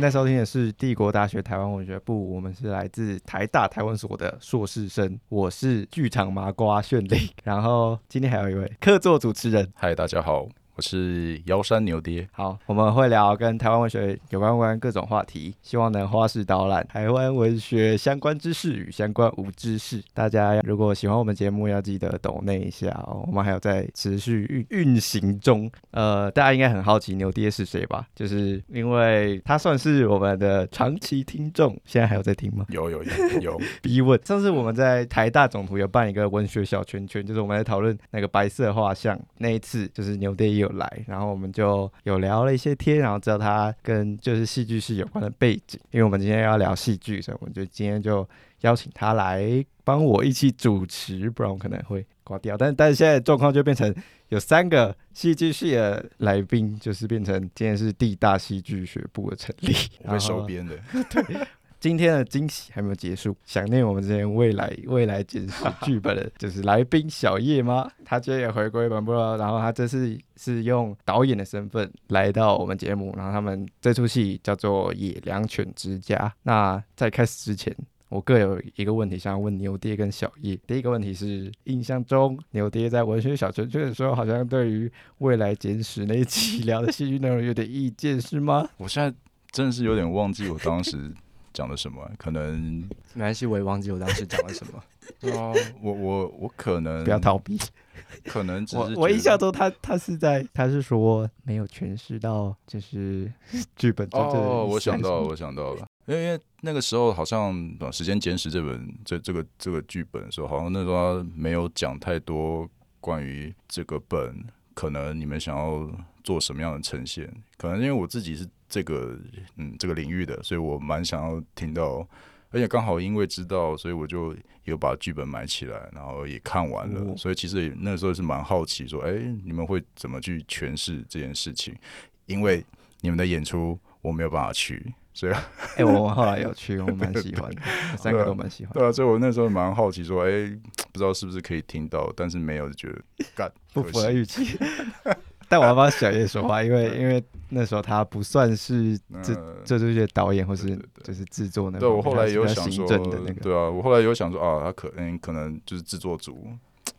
现在收听的是帝国大学台湾文学部，我们是来自台大台湾所的硕士生，我是剧场麻瓜炫丽，然后今天还有一位客座主持人，嗨，大家好。我是姚山牛爹，好，我们会聊跟台湾文学有关关各种话题，希望能花式导览台湾文学相关知识与相关无知识。大家如果喜欢我们节目，要记得抖那一下哦。我们还有在持续运运行中。呃，大家应该很好奇牛爹是谁吧？就是因为他算是我们的长期听众，现在还有在听吗？有有有有。逼问。上次我们在台大总图有办一个文学小圈圈，就是我们在讨论那个白色画像。那一次就是牛爹也有。来，然后我们就有聊了一些天，然后知道他跟就是戏剧系有关的背景，因为我们今天要聊戏剧，所以我们就今天就邀请他来帮我一起主持，不然我可能会挂掉。但但是现在状况就变成有三个戏剧系的来宾，就是变成今天是地大戏剧学部的成立，会收编的。对。今天的惊喜还没有结束，想念我们之前未来未来简史剧本的就是来宾小叶吗？他今天也回归本部了，然后他这次是用导演的身份来到我们节目，然后他们这出戏叫做《野良犬之家》。那在开始之前，我各有一个问题想要问牛爹跟小叶。第一个问题是，印象中牛爹在文学小圈圈的时候，好像对于未来简史那一期聊的戏剧内容有点意见，是吗？我现在真的是有点忘记我当时。讲了什么？可能没关系，我也忘记我当时讲了什么。对啊，我我我可能不要逃避。可能只是我印象中，他他是在他是说没有诠释到就是 剧本哦，我想到了，我想到了，因为因为那个时候好像《时间简史》这本这这个这个剧本的时候，好像那时候没有讲太多关于这个本，可能你们想要做什么样的呈现？可能因为我自己是。这个嗯，这个领域的，所以我蛮想要听到，而且刚好因为知道，所以我就有把剧本买起来，然后也看完了。所以其实那时候是蛮好奇，说，哎，你们会怎么去诠释这件事情？因为你们的演出我没有办法去，所以，哎，我们后来有去，我蛮喜欢的，三个都蛮喜欢。对啊，所以我那时候蛮好奇，说，哎，不知道是不是可以听到，但是没有，就觉得干 不符合预期。但我要帮小叶说话，因为因为那时候他不算是这这这些导演或是就是制作那对我后来有想说，对啊，我后来有想说啊，他可能可能就是制作组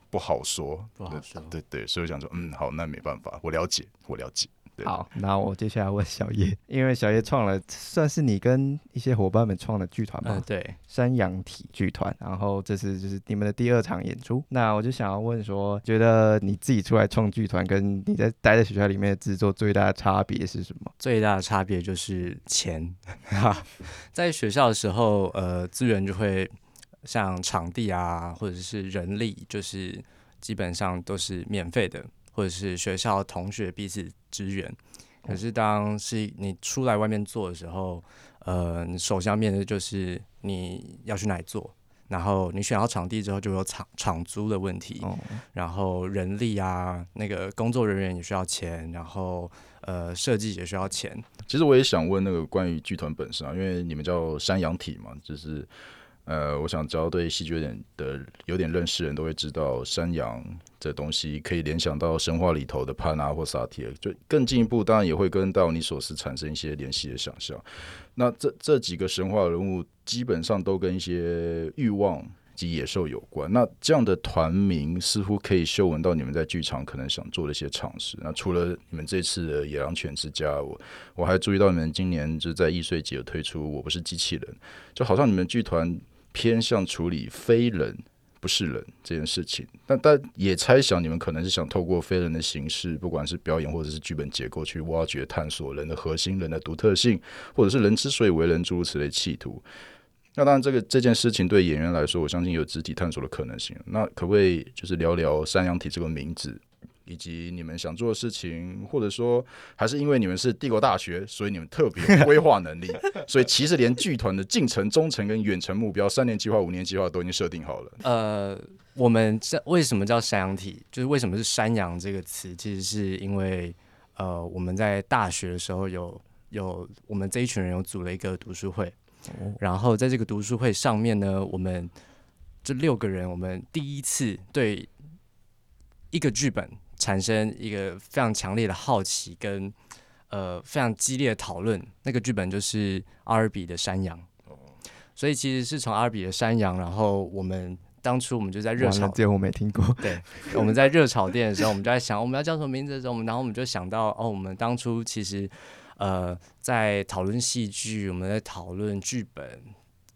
不好说，不好说，对对，所以我想说，嗯，好，那没办法，我了解，我了解。好，那我接下来问小叶，因为小叶创了算是你跟一些伙伴们创的剧团吧？对，山羊体剧团。然后这次就是你们的第二场演出。那我就想要问说，觉得你自己出来创剧团，跟你在待在学校里面的制作最大的差别是什么？最大的差别就是钱。在学校的时候，呃，资源就会像场地啊，或者是人力，就是基本上都是免费的。或者是学校同学彼此支援，可是当是你出来外面做的时候，呃，你首先要面对就是你要去哪里做，然后你选好场地之后就有场场租的问题，然后人力啊，那个工作人员也需要钱，然后呃设计也需要钱。其实我也想问那个关于剧团本身啊，因为你们叫山羊体嘛，就是呃，我想只要对戏剧有点的有点认识人都会知道山羊。这东西可以联想到神话里头的帕纳或萨提尔，就更进一步，当然也会跟道尼索斯产生一些联系的想象。那这这几个神话人物基本上都跟一些欲望及野兽有关。那这样的团名似乎可以嗅闻到你们在剧场可能想做的一些尝试。那除了你们这次的《野狼犬之家》，我我还注意到你们今年就在易碎节有推出《我不是机器人》，就好像你们剧团偏向处理非人。不是人这件事情，但但也猜想你们可能是想透过非人的形式，不管是表演或者是剧本结构，去挖掘、探索人的核心、人的独特性，或者是人之所以为人诸如此类企图。那当然，这个这件事情对演员来说，我相信有肢体探索的可能性。那可不可以就是聊聊山羊体这个名字？以及你们想做的事情，或者说还是因为你们是帝国大学，所以你们特别规划能力，所以其实连剧团的近程、中程跟远程目标，三年计划、五年计划都已经设定好了。呃，我们这为什么叫山羊体？就是为什么是山羊这个词？其实是因为呃，我们在大学的时候有有我们这一群人有组了一个读书会，然后在这个读书会上面呢，我们这六个人，我们第一次对一个剧本。产生一个非常强烈的好奇跟呃非常激烈的讨论。那个剧本就是阿尔比的山羊，所以其实是从阿尔比的山羊，然后我们当初我们就在热炒，这我没听过。对，我们在热炒店的时候，我们就在想我们要叫什么名字的时候，我们然后我们就想到哦，我们当初其实呃在讨论戏剧，我们在讨论剧本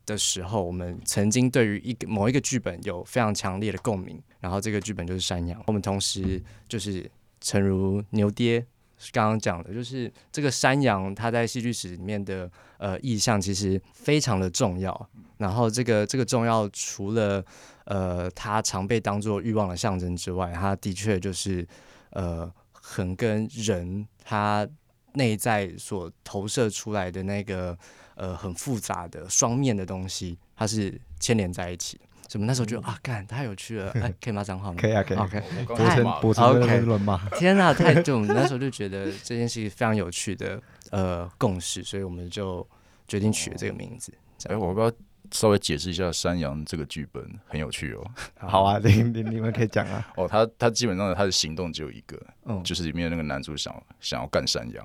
的时候，我们曾经对于一个某一个剧本有非常强烈的共鸣，然后这个剧本就是山羊。我们同时就是诚如牛爹刚刚讲的，就是这个山羊它在戏剧史里面的呃意象其实非常的重要。然后这个这个重要，除了呃它常被当做欲望的象征之外，它的确就是呃很跟人他内在所投射出来的那个呃很复杂的双面的东西，它是牵连在一起的。什么那时候就啊，干太有趣了，哎，可以骂脏话吗？可以啊，可以。OK，播成播成乱骂。天哪，太就我们那时候就觉得这件事情非常有趣的呃共识，所以我们就决定取了这个名字。哎，我不要稍微解释一下山羊这个剧本很有趣哦。好啊，你你你们可以讲啊。哦，他他基本上他的行动只有一个，嗯，就是里面那个男主想想要干山羊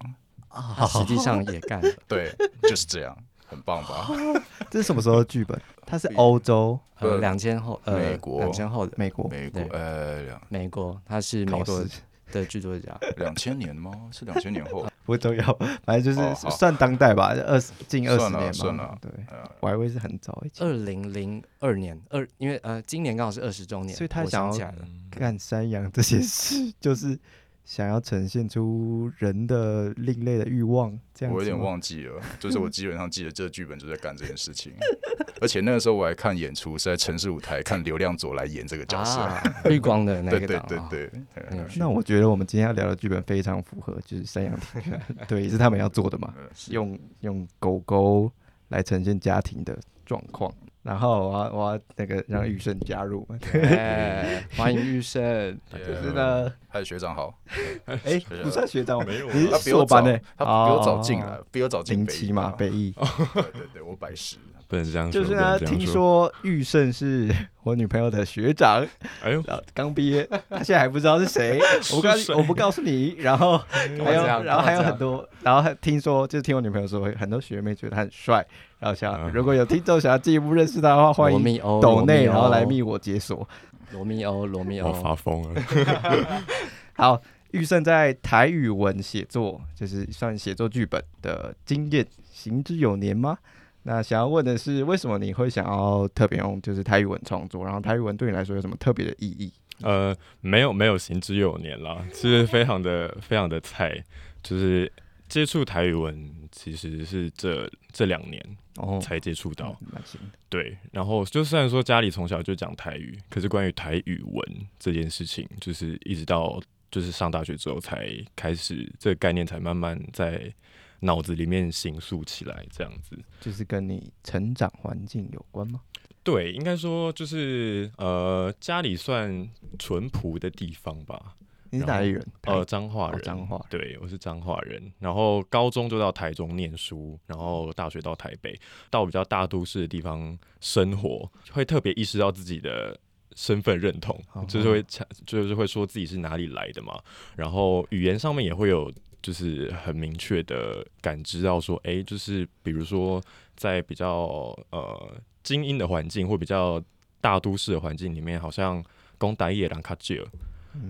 啊，实际上也干了。对，就是这样。很棒吧？这是什么时候的剧本？它是欧洲，呃，两千后，呃，美国，两千后的美国，美国，呃，美国，他是美国的剧作家。两千年吗？是两千年后？不重要，反正就是算当代吧，二十近二十年算了，对，我还以为是很早一二零零二年，二，因为呃，今年刚好是二十周年，所以他想要干山羊这些事，就是。想要呈现出人的另类的欲望，这样我有点忘记了。就是我基本上记得这个剧本就在干这件事情，而且那个时候我还看演出是在城市舞台看刘亮佐来演这个角色，绿光的那个。对对对对。那我觉得我们今天要聊的剧本非常符合，就是山羊 对，是他们要做的嘛，用用狗狗来呈现家庭的状况。然后我要我要那个让玉胜加入。嘛，欢迎玉胜，就是呢，嗨学长好，哎不算学长，没有，你比我班的，他比我早进来，比我早进北一嘛，北一，对对对，我百十。不能这样说。就是呢，听说玉胜是我女朋友的学长，哎呦，刚毕业，他现在还不知道是谁。我告我不告诉你。然后还有，然后还有很多，然后还听说，就是听我女朋友说，很多学妹觉得他很帅。然后想，如果有听众想要进一步认识他的话，欢迎抖内，然后来密我解锁。罗密欧，罗密欧，发疯了。好，玉胜在台语文写作，就是算写作剧本的经验，行之有年吗？那想要问的是，为什么你会想要特别用就是台语文创作？然后台语文对你来说有什么特别的意义？呃，没有没有行之有年啦，其实非常的非常的菜，就是接触台语文其实是这这两年才接触到。对，然后就虽然说家里从小就讲台语，可是关于台语文这件事情，就是一直到就是上大学之后才开始这个概念才慢慢在。脑子里面形塑起来，这样子，就是跟你成长环境有关吗？对，应该说就是呃，家里算淳朴的地方吧。你是哪里人？呃，彰化人。彰化，对，我是彰化人。然后高中就到台中念书，然后大学到台北，到比较大都市的地方生活，会特别意识到自己的身份认同，就是会就是会说自己是哪里来的嘛。然后语言上面也会有。就是很明确的感知到说，哎，就是比如说在比较呃精英的环境或比较大都市的环境里面，好像攻打野狼卡吉尔，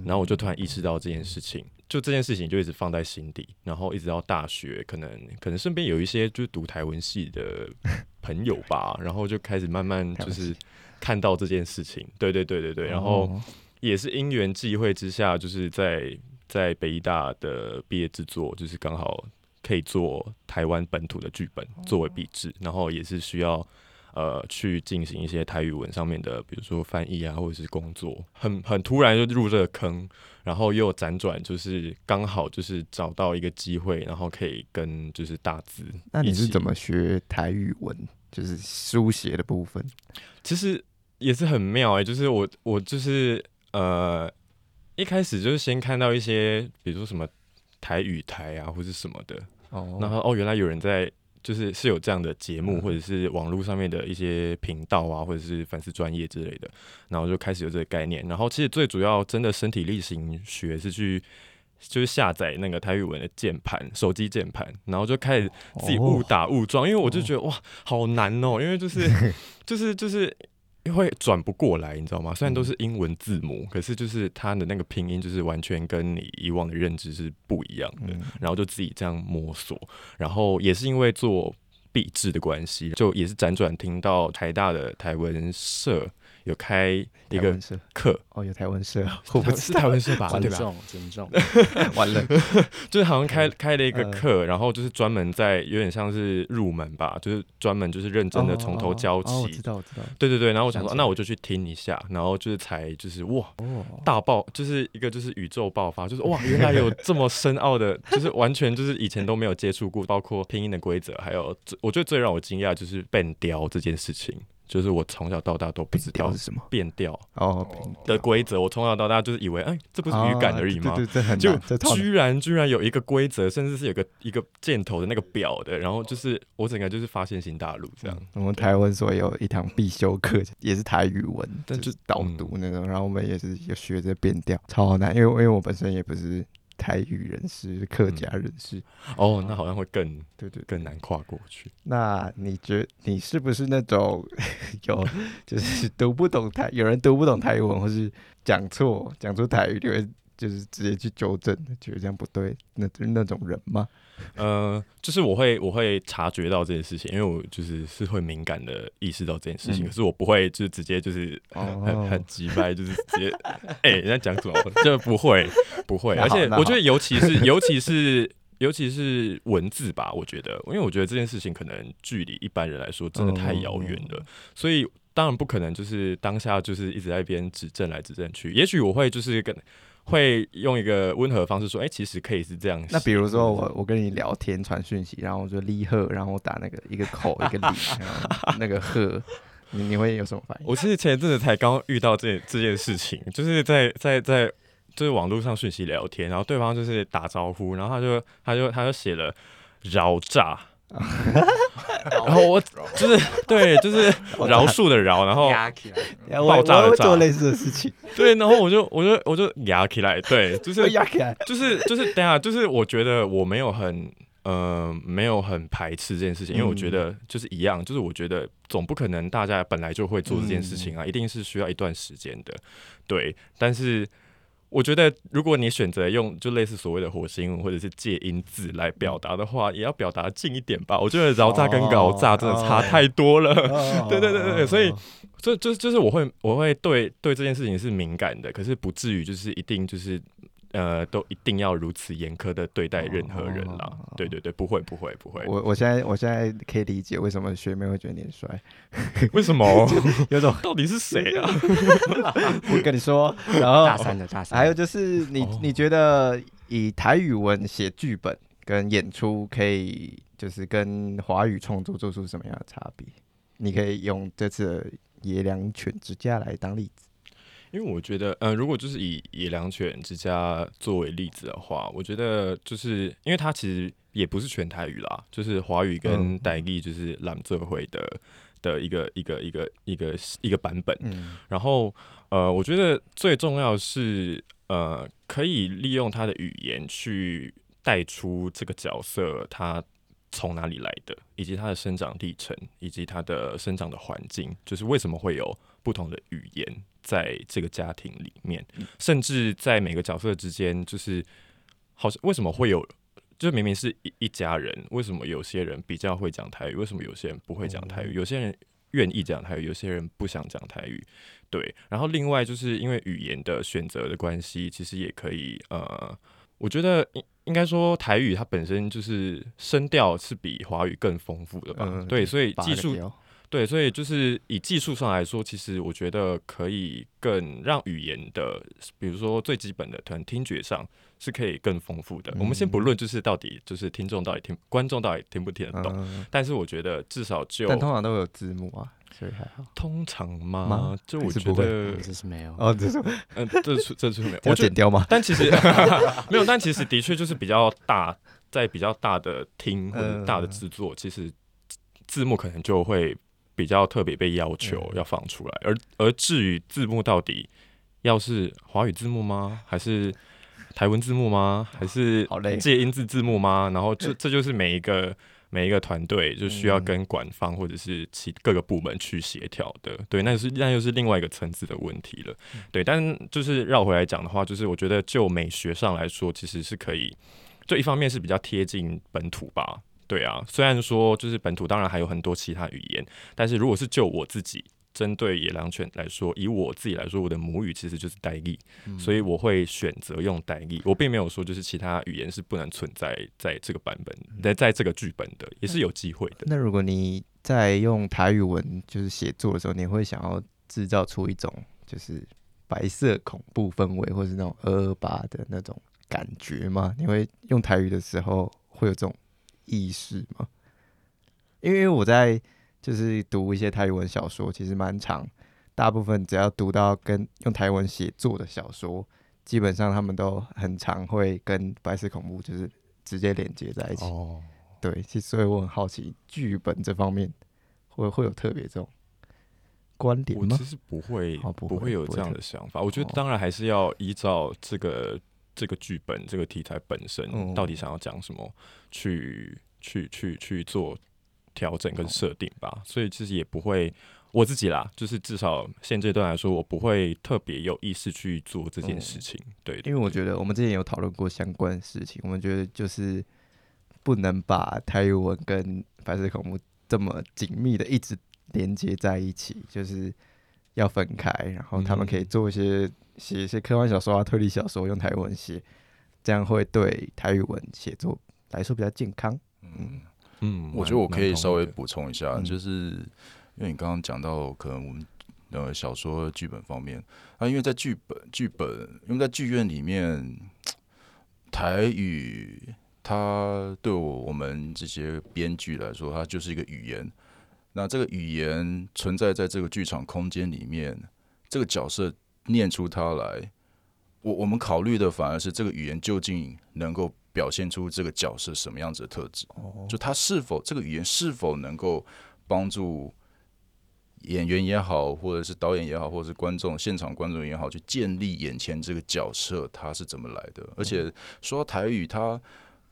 然后我就突然意识到这件事情，就这件事情就一直放在心底，然后一直到大学，可能可能身边有一些就是读台文系的朋友吧，然后就开始慢慢就是看到这件事情，对对对对对，然后也是因缘际会之下，就是在。在北医大的毕业制作，就是刚好可以做台湾本土的剧本作为笔制，然后也是需要呃去进行一些台语文上面的，比如说翻译啊，或者是工作，很很突然就入这个坑，然后又辗转，就是刚好就是找到一个机会，然后可以跟就是大字。那你是怎么学台语文？就是书写的部分，其实也是很妙哎，就是我我就是呃。一开始就是先看到一些，比如说什么台语台啊，或者什么的，哦，然后哦，原来有人在，就是是有这样的节目，或者是网络上面的一些频道啊，或者是粉丝专业之类的，然后就开始有这个概念。然后其实最主要真的身体力行学是去就是下载那个台语文的键盘，手机键盘，然后就开始自己哦。误打误撞，因为我就觉得哇，好难哦，因为就是 就是就是会转不过来，你知道吗？虽然都是英文字母，可是就是它的那个拼音就是完全跟你以往的认知是不一样的，嗯然后就自己这样摸索，然后也是因为做笔制的关系，就也是辗转听到台大的台文社有开一个课，哦，有台湾社，我不知是台湾社吧？对吧？尊重尊重，完了，就是好像开开了一个嗯。课，然后就是专门在有点像是入门吧，就是专门就是认真的从头教起。知。道，我知道，对对对，然后我想说，那我就去听一下，然后就是才就是哇，哦，大爆，就是一个就是宇宙爆发，就是哇，原来有这么深奥的，就是完全就是以前都没有接触过，包括拼音的规则，还有最我觉得最让我惊讶就是变雕这件事情，就是我从小到大都不知道是什么？变调哦，的规则，我从小到大就是以为，哎，这不是语感而已吗？就居然居然有一个规则，甚至是有个一个箭头的那个表的，然后就是我整个就是发现新大陆这样。我们台湾所有一堂必修课，也是台语文，但就就是导读那种，然后我们也是有学着变调，超难，因为因为我本身也不是台语人士、客家人士，哦，那好像会更对对。更难跨过去。那你觉你是不是那种 有 就是读不懂台，有人读不懂台语文，或是讲错讲出台语，就会就是直接去纠正，觉得这样不对，那那种人吗？呃，就是我会我会察觉到这件事情，因为我就是是会敏感的意识到这件事情，嗯。可是我不会就是直接就是哦很很急掰，就是直接 哎、人家讲什么？就不会不会，而且我觉得尤其是尤其是。尤其是文字吧，我觉得，因为我觉得这件事情可能距离一般人来说真的太遥远了，所以当然不可能就是当下就是一直在一边指正来指正去。也许我会就是跟会用一个温和的方式说，哎、其实可以是这样。那比如说我我跟你聊天传讯息，然后我就立贺，然后我打那个一个口一个李，然后那个贺，你你会有什么反应？我其实前一阵子才刚遇到这这件事情，就是在在在就是网络上讯息聊天，然后对方就是打招呼，然后他就他就他就写了饶炸，然后我就是对就是饶恕的饶，然后压起来，我爆炸的炸做类似的事情，对，然后我就我就我就压起来，对，就 是压起来。就是就是等下，就是我觉得我没有很呃没有很排斥这件事情，因为我觉得就是一样，就是我觉得总不可能大家本来就会做这件事情啊，一定是需要一段时间的，对。但是我觉得如果你选择用就类似所谓的火星文或者是借音字来表达的话，也要表达近一点吧。我觉得饶炸跟搞炸真的差太多了。对对对对对所以就就就是我会我会对对这件事情是敏感的，可是不至于就是一定就是呃都一定要如此严苛的对待任何人啦。哦对对对，不会不会不会。我我现在我现在可以理解为什么学妹会觉得你很帅，为什么？有种到底是谁啊？我跟你说，然后大三的大三，还有就是你哦你觉得以台语文写剧本跟演出，可以就是跟华语创作做出什么样的差别？你可以用这次的野良犬之家来当例子。因为我觉得，呃，如果就是以野良犬之家作为例子的话，我觉得就是因为它其实也不是全台语啦，就是华语跟嗯台语就是蓝社会的的一个一个一个一个一个版本。嗯然后，呃，我觉得最重要是，呃，可以利用它的语言去带出这个角色他从哪里来的，以及它的生长历程，以及它的生长的环境，就是为什么会有不同的语言在这个家庭里面，甚至在每个角色之间，就是好像为什么会有。就明明是一一家人，为什么有些人比较会讲台语？为什么有些人不会讲台语？有些人愿意讲台语，有些人不想讲台语。对，然后另外就是因为语言的选择的关系，其实也可以呃，我觉得应应该说台语它本身就是声调是比华语更丰富的吧？嗯对，所以技术对，所以就是以技术上来说，其实我觉得可以更让语言的，比如说最基本的，可能听觉上是可以更丰富的。我们先不论就是到底就是听众到底听，观众到底听不听得懂，嗯，但是我觉得至少就但通常都有字幕啊，所以还好。通常吗吗？就我觉得嗯，这是没有。哦，这是 嗯，这是这是没 有，我剪掉吗？但其实 没有，但其实的确就是比较大，在比较大的厅或者大的制作，其实字幕可能就会比较特别被要求嗯要放出来。而而至于字幕到底要是华语字幕吗，还是台文字幕吗？还是好累介音字字幕吗？然后这这就是每一个每一个团队就需要跟管方或者是其各个部门去协调的。对，那是那又是另外一个层次的问题了。对，但就是绕回来讲的话，就是我觉得就美学上来说，其实是可以，就一方面是比较贴近本土吧。对啊，虽然说就是本土，当然还有很多其他语言，但是如果是就我自己针对野狼犬来说，以我自己来说，我的母语其实就是代译，所以我会选择用代译。我并没有说就是其他语言是不能存在在这个版本，在在这个剧本的，也是有机会的。那如果你在用台语文就是写作的时候，你会想要制造出一种就是白色恐怖氛围，或是那种二二八的那种感觉吗？你会用台语的时候会有这种意识吗？因为我在就是读一些台语文小说，其实蛮长，大部分只要读到跟用台文写作的小说，基本上他们都很常会跟白色恐怖就是直接连接在一起。哦，对，其实所以我很好奇，剧本这方面会会有特别这种观点吗我其？实不会哦不会不会有这样的想法。我觉得哦当然还是要依照这个这个剧本这个题材本身嗯到底想要讲什么去去去去做调整哦跟设定吧。所以其实也不会我自己啦，就是至少现阶段来说，我不会特别有意识去做这件事情。对，因为我觉得我们之前有讨论过相关的事情，我们觉得就是不能把台语文跟白色恐怖这么紧密的一直连接在一起，就是要分开，然后他们可以嗯做一些写一些科幻小说啊、推理小说，用台语文写，这样会对台语文写作来说比较健康。嗯，嗯，我觉得我可以稍微补充一下，嗯就是因为你刚刚讲到可能我们呃小说剧本方面，啊，因为在剧本剧本，因为在剧院里面，台语它对我我们这些编剧来说，它就是一个语言。那这个语言存在在这个剧场空间里面，这个角色念出它来，我我们考虑的反而是这个语言究竟能够表现出这个角色什么样子的特质。哦就它是否这个语言是否能够帮助演员也好，或者是导演也好，或者是观众现场观众也好，去建立眼前这个角色他是怎么来的。而且说到台语，它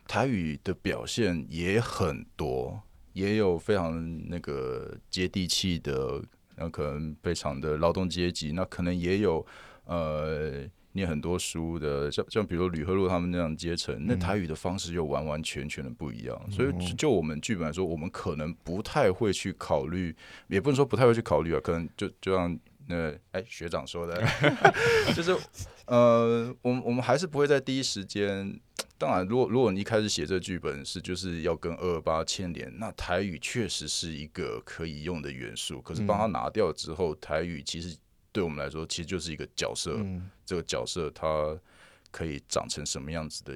台语的表现也很多，也有非常那个接地气的，那可能非常的劳动阶级，那可能也有呃。念很多书的，像像比如吕赫洛他们那样阶层，那台语的方式又完完全全的不一样。所以就就我们剧本来说，我们可能不太会去考虑，也不能说不太会去考虑啊，可能就就像那哎学长说的，就是呃，我们我们还是不会在第一时间。当然，如果如果你一开始写这剧本是就是要跟二二八牵连，那台语确实是一个可以用的元素。可是帮他拿掉之后，台语其实对我们来说，其实就是一个角色。嗯这个角色它可以长成什么样子的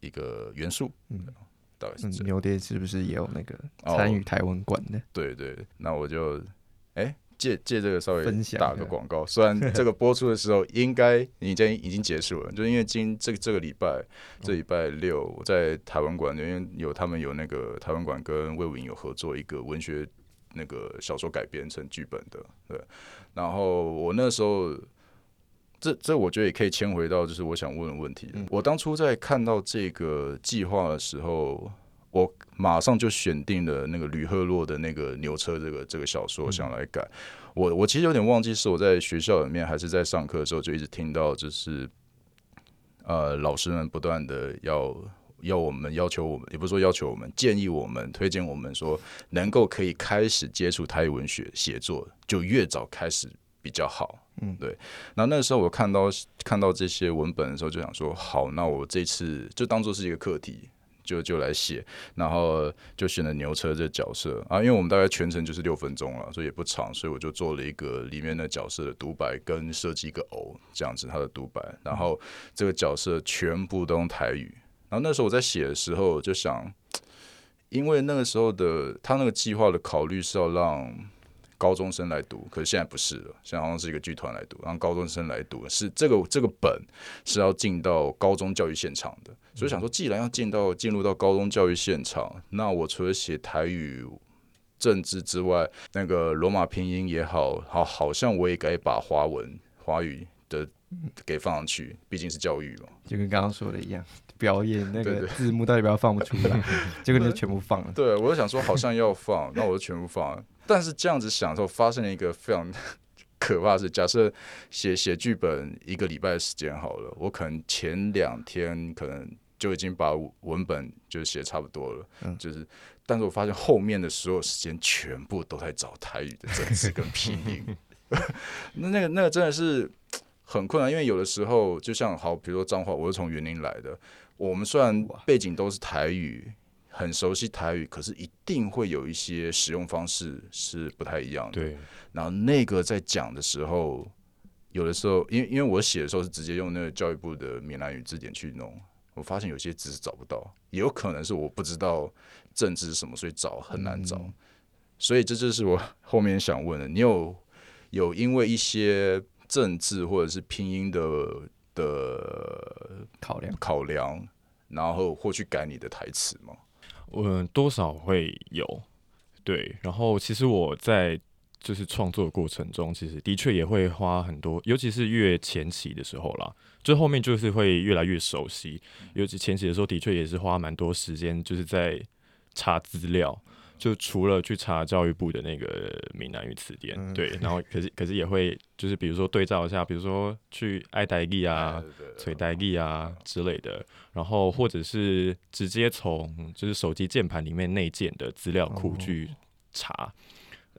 一个元素，嗯嗯，大概是这样。牛爹是不是也有那个哦参与台湾馆的？对对，那我就哎、借借这个稍微打个广告，虽然这个播出的时候应该已经已经结束了，就是因为今这个这个礼拜这礼拜六我在台湾馆，因为有他们有那个台湾馆跟魏武营有合作一个文学那个小说改编成剧本的，对，然后我那时候。这这我觉得也可以牵回到就是我想问的问题。我当初在看到这个计划的时候，我马上就选定了那个吕赫洛的那个牛车这个这个小说，想来改。我我其实有点忘记是我在学校里面还是在上课的时候就一直听到，就是呃老师们不断的要要我们要求我们，也不是说要求我们，建议我们推荐我们说能够可以开始接触台语文学写作，就越早开始比较好。嗯对。然后那时候我看到看到这些文本的时候，就想说，好，那我这次就当做是一个课题，就就来写，然后就选了牛车这角色啊，因为我们大概全程就是六分钟了，所以也不长，所以我就做了一个里面的角色的独白，跟设计一个偶这样子他的独白，然后这个角色全部都用台语。然后那时候我在写的时候就想，因为那个时候的他那个计划的考虑是要让高中生来读，可是现在不是了，现在好像是一个剧团来读，让高中生来读，是这个这个本是要进到高中教育现场的，所以想说，既然要进到进入到高中教育现场，那我除了写台语。政治之外，那个罗马拼音也好好，好像我也该把华文、华语的给放上去，毕竟是教育嘛。就跟刚刚说的一样，表演那个字幕到底要不要放不出来，结果你就全部放了。对，我就想说好像要放，那我就全部放了。但是这样子想的时候，发生了一个非常 可怕的事。假设写写剧本一个礼拜的时间好了，我可能前两天可能就已经把文本就写差不多了，嗯就是，但是我发现后面的所有时间全部都在找台语的政治跟拼音，那那个那个真的是很困难，因为有的时候就像好，比如说脏话，我是从园林来的，我们虽然背景都是台语。很熟悉台语，可是一定会有一些使用方式是不太一样的。对，然后那个在讲的时候，有的时候，因为因为我写的时候是直接用那个教育部的闽南语字典去弄，我发现有些字是找不到，也有可能是我不知道政治是什么，所以找很难找。所以这就是我后面想问的，你有有因为一些政治或者是拼音的的考量考量，然后或去改你的台词吗？嗯，多少会有，对。然后其实我在就是创作过程中，其实的确也会花很多，尤其是越前期的时候啦，就后面就是会越来越熟悉。尤其前期的时候，的确也是花蛮多时间，就是在查资料。就除了去查教育部的那个闽南语词典，对，然后可是可是也会就是比如说对照一下，比如说去爱戴利啊，对对对吹带力啊之类的，然后或者是直接从就是手机键盘里面内建的资料库去查，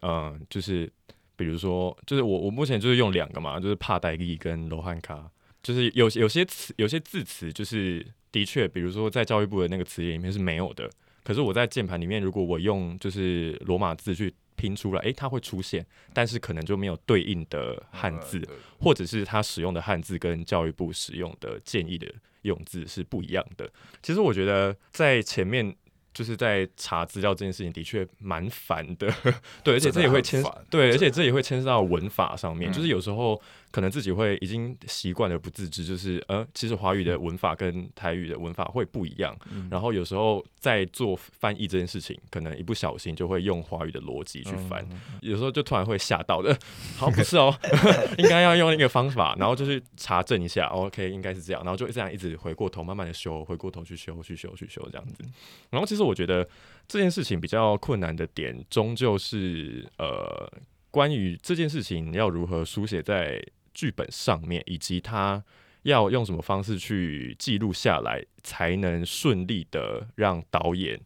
嗯、就是比如说，就是我我目前就是用两个嘛，就是帕代力跟罗汉卡，就是有有些词有些字词就是的确，比如说在教育部的那个词典里面是没有的，可是我在键盘里面如果我用就是罗马字去拼出来，诶，它会出现，但是可能就没有对应的汉字，嗯或者是它使用的汉字跟教育部使用的建议的用字是不一样的。其实我觉得在前面就是在查资料这件事情的确蛮烦的，对，而且这也会牵对，而且这也会牵涉到文法上面，嗯。就是有时候可能自己会已经习惯了不自知，就是呃，其实华语的文法跟台语的文法会不一样，然后有时候在做翻译这件事情，可能一不小心就会用华语的逻辑去翻，有时候就突然会吓到的，好不是哦，应该要用一个方法，然后就去查证一下。哦，OK，应该是这样，然后就这样一直回过头慢慢的修，回过头去修，去修，去修这样子。然后其实我觉得这件事情比较困难的点，终究是呃，关于这件事情要如何书写在剧本上面，以及他要用什么方式去记录下来，才能顺利的让导演、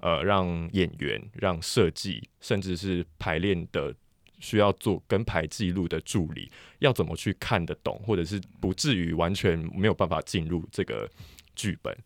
呃，让演员、让设计，甚至是排练的需要做跟排记录的助理，要怎么去看得懂，或者是不至于完全没有办法进入这个剧本。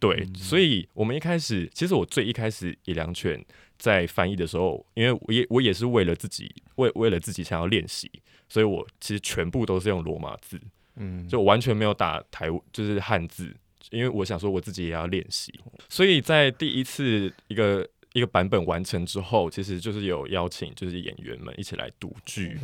对，所以我们一开始，其实我最一开始野良犬在翻译的时候，因为我也我也是为了自己，为为了自己想要练习，所以我其实全部都是用罗马字，嗯，就完全没有打台就是汉字，因为我想说我自己也要练习，所以在第一次一个一个版本完成之后，其实就是有邀请就是演员们一起来读剧，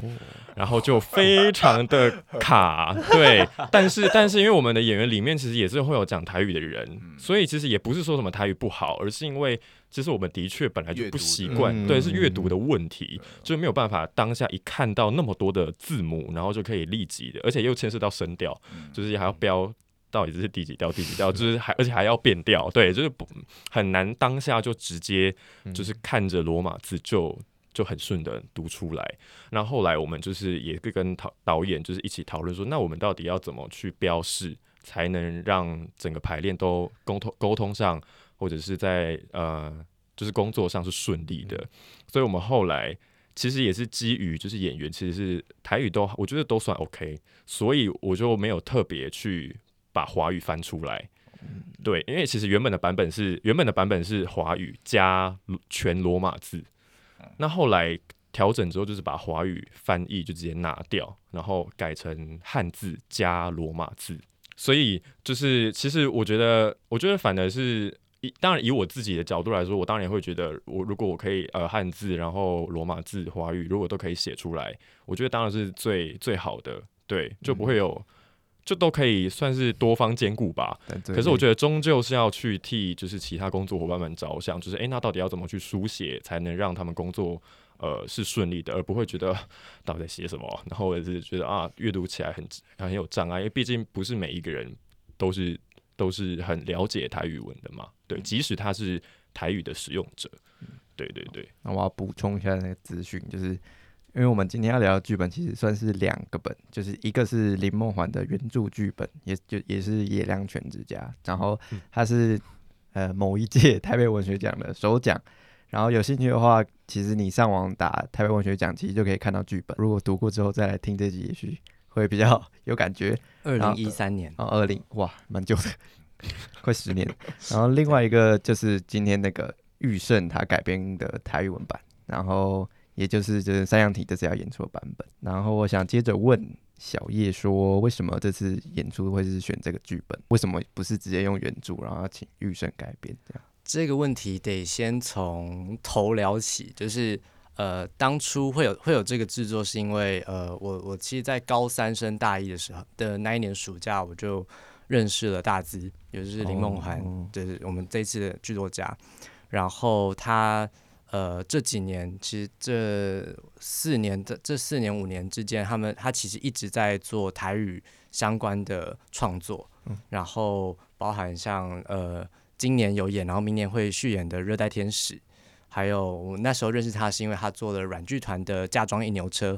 然后就非常的 卡，对，但是但是因为我们的演员里面其实也是会有讲台语的人，所以其实也不是说什么台语不好，而是因为其实我们的确本来就不习惯，嗯对，是阅读的问题，就没有办法当下一看到那么多的字母，然后就可以立即的，而且又牵涉到声调，就是还要标。到底这是第几调？第几调？就是还而且还要变调，对，就是不很难当下就直接就是看着罗马字就就很顺的读出来。那后来我们就是也跟导导演就是一起讨论说，那我们到底要怎么去标示，才能让整个排练都沟通沟通上，或者是在呃就是工作上是顺利的。所以我们后来其实也是基于就是演员其实是台语都我觉得都算 OK，所以我就没有特别去把华语翻出来。对，因为其实原本的版本是原本的版本是华语加全罗马字，那后来调整之后就是把华语翻译就直接拿掉，然后改成汉字加罗马字。所以就是其实我觉得，我觉得反而是以当然以我自己的角度来说，我当然也会觉得，我如果我可以呃汉字，然后罗马字、华语如果都可以写出来，我觉得当然是最最好的，对，就不会有。就都可以算是多方兼顾吧。可是我觉得终究是要去替就是其他工作伙伴们着想，就是诶，那到底要怎么去书写才能让他们工作呃是顺利的，而不会觉得到底在写什么，然后或者是觉得啊阅读起来很很有障碍，因为毕竟不是每一个人都是都是很了解台语文的嘛。对，即使他是台语的使用者，对对对。那我要补充一下那个资讯，就是因为我们今天要聊的剧本，其实算是两个本，就是一个是林梦环的原著剧本，也就也是野良犬之家，然后它是呃某一届台北文学奖的首奖。然后有兴趣的话，其实你上网打台北文学奖，其实就可以看到剧本。如果读过之后再来听这集，也许会比较 有感觉。二零一三年哦，二零哇，蛮久的。快十年，然后另外一个就是今天那个玉胜他改编的台语文版，然后也就是就是三样体这次要演出的版本。然后我想接着问小叶说，为什么这次演出会是选这个剧本？为什么不是直接用原著，然后请玉胜改编这样？这个问题得先从头聊起，就是呃，当初会有会有这个制作，是因为呃，我我其实，在高三升大一的时候的那一年暑假，我就。认识了大资，也就是林梦涵，就是我们这次的剧作家。然后他呃这几年，其实这四年这这四年五年之间，他们他其实一直在做台语相关的创作。然后包含像呃今年有演，然后明年会续演的《热带天使》。还有我那时候认识他是因为他做了软剧团的嫁妆一牛车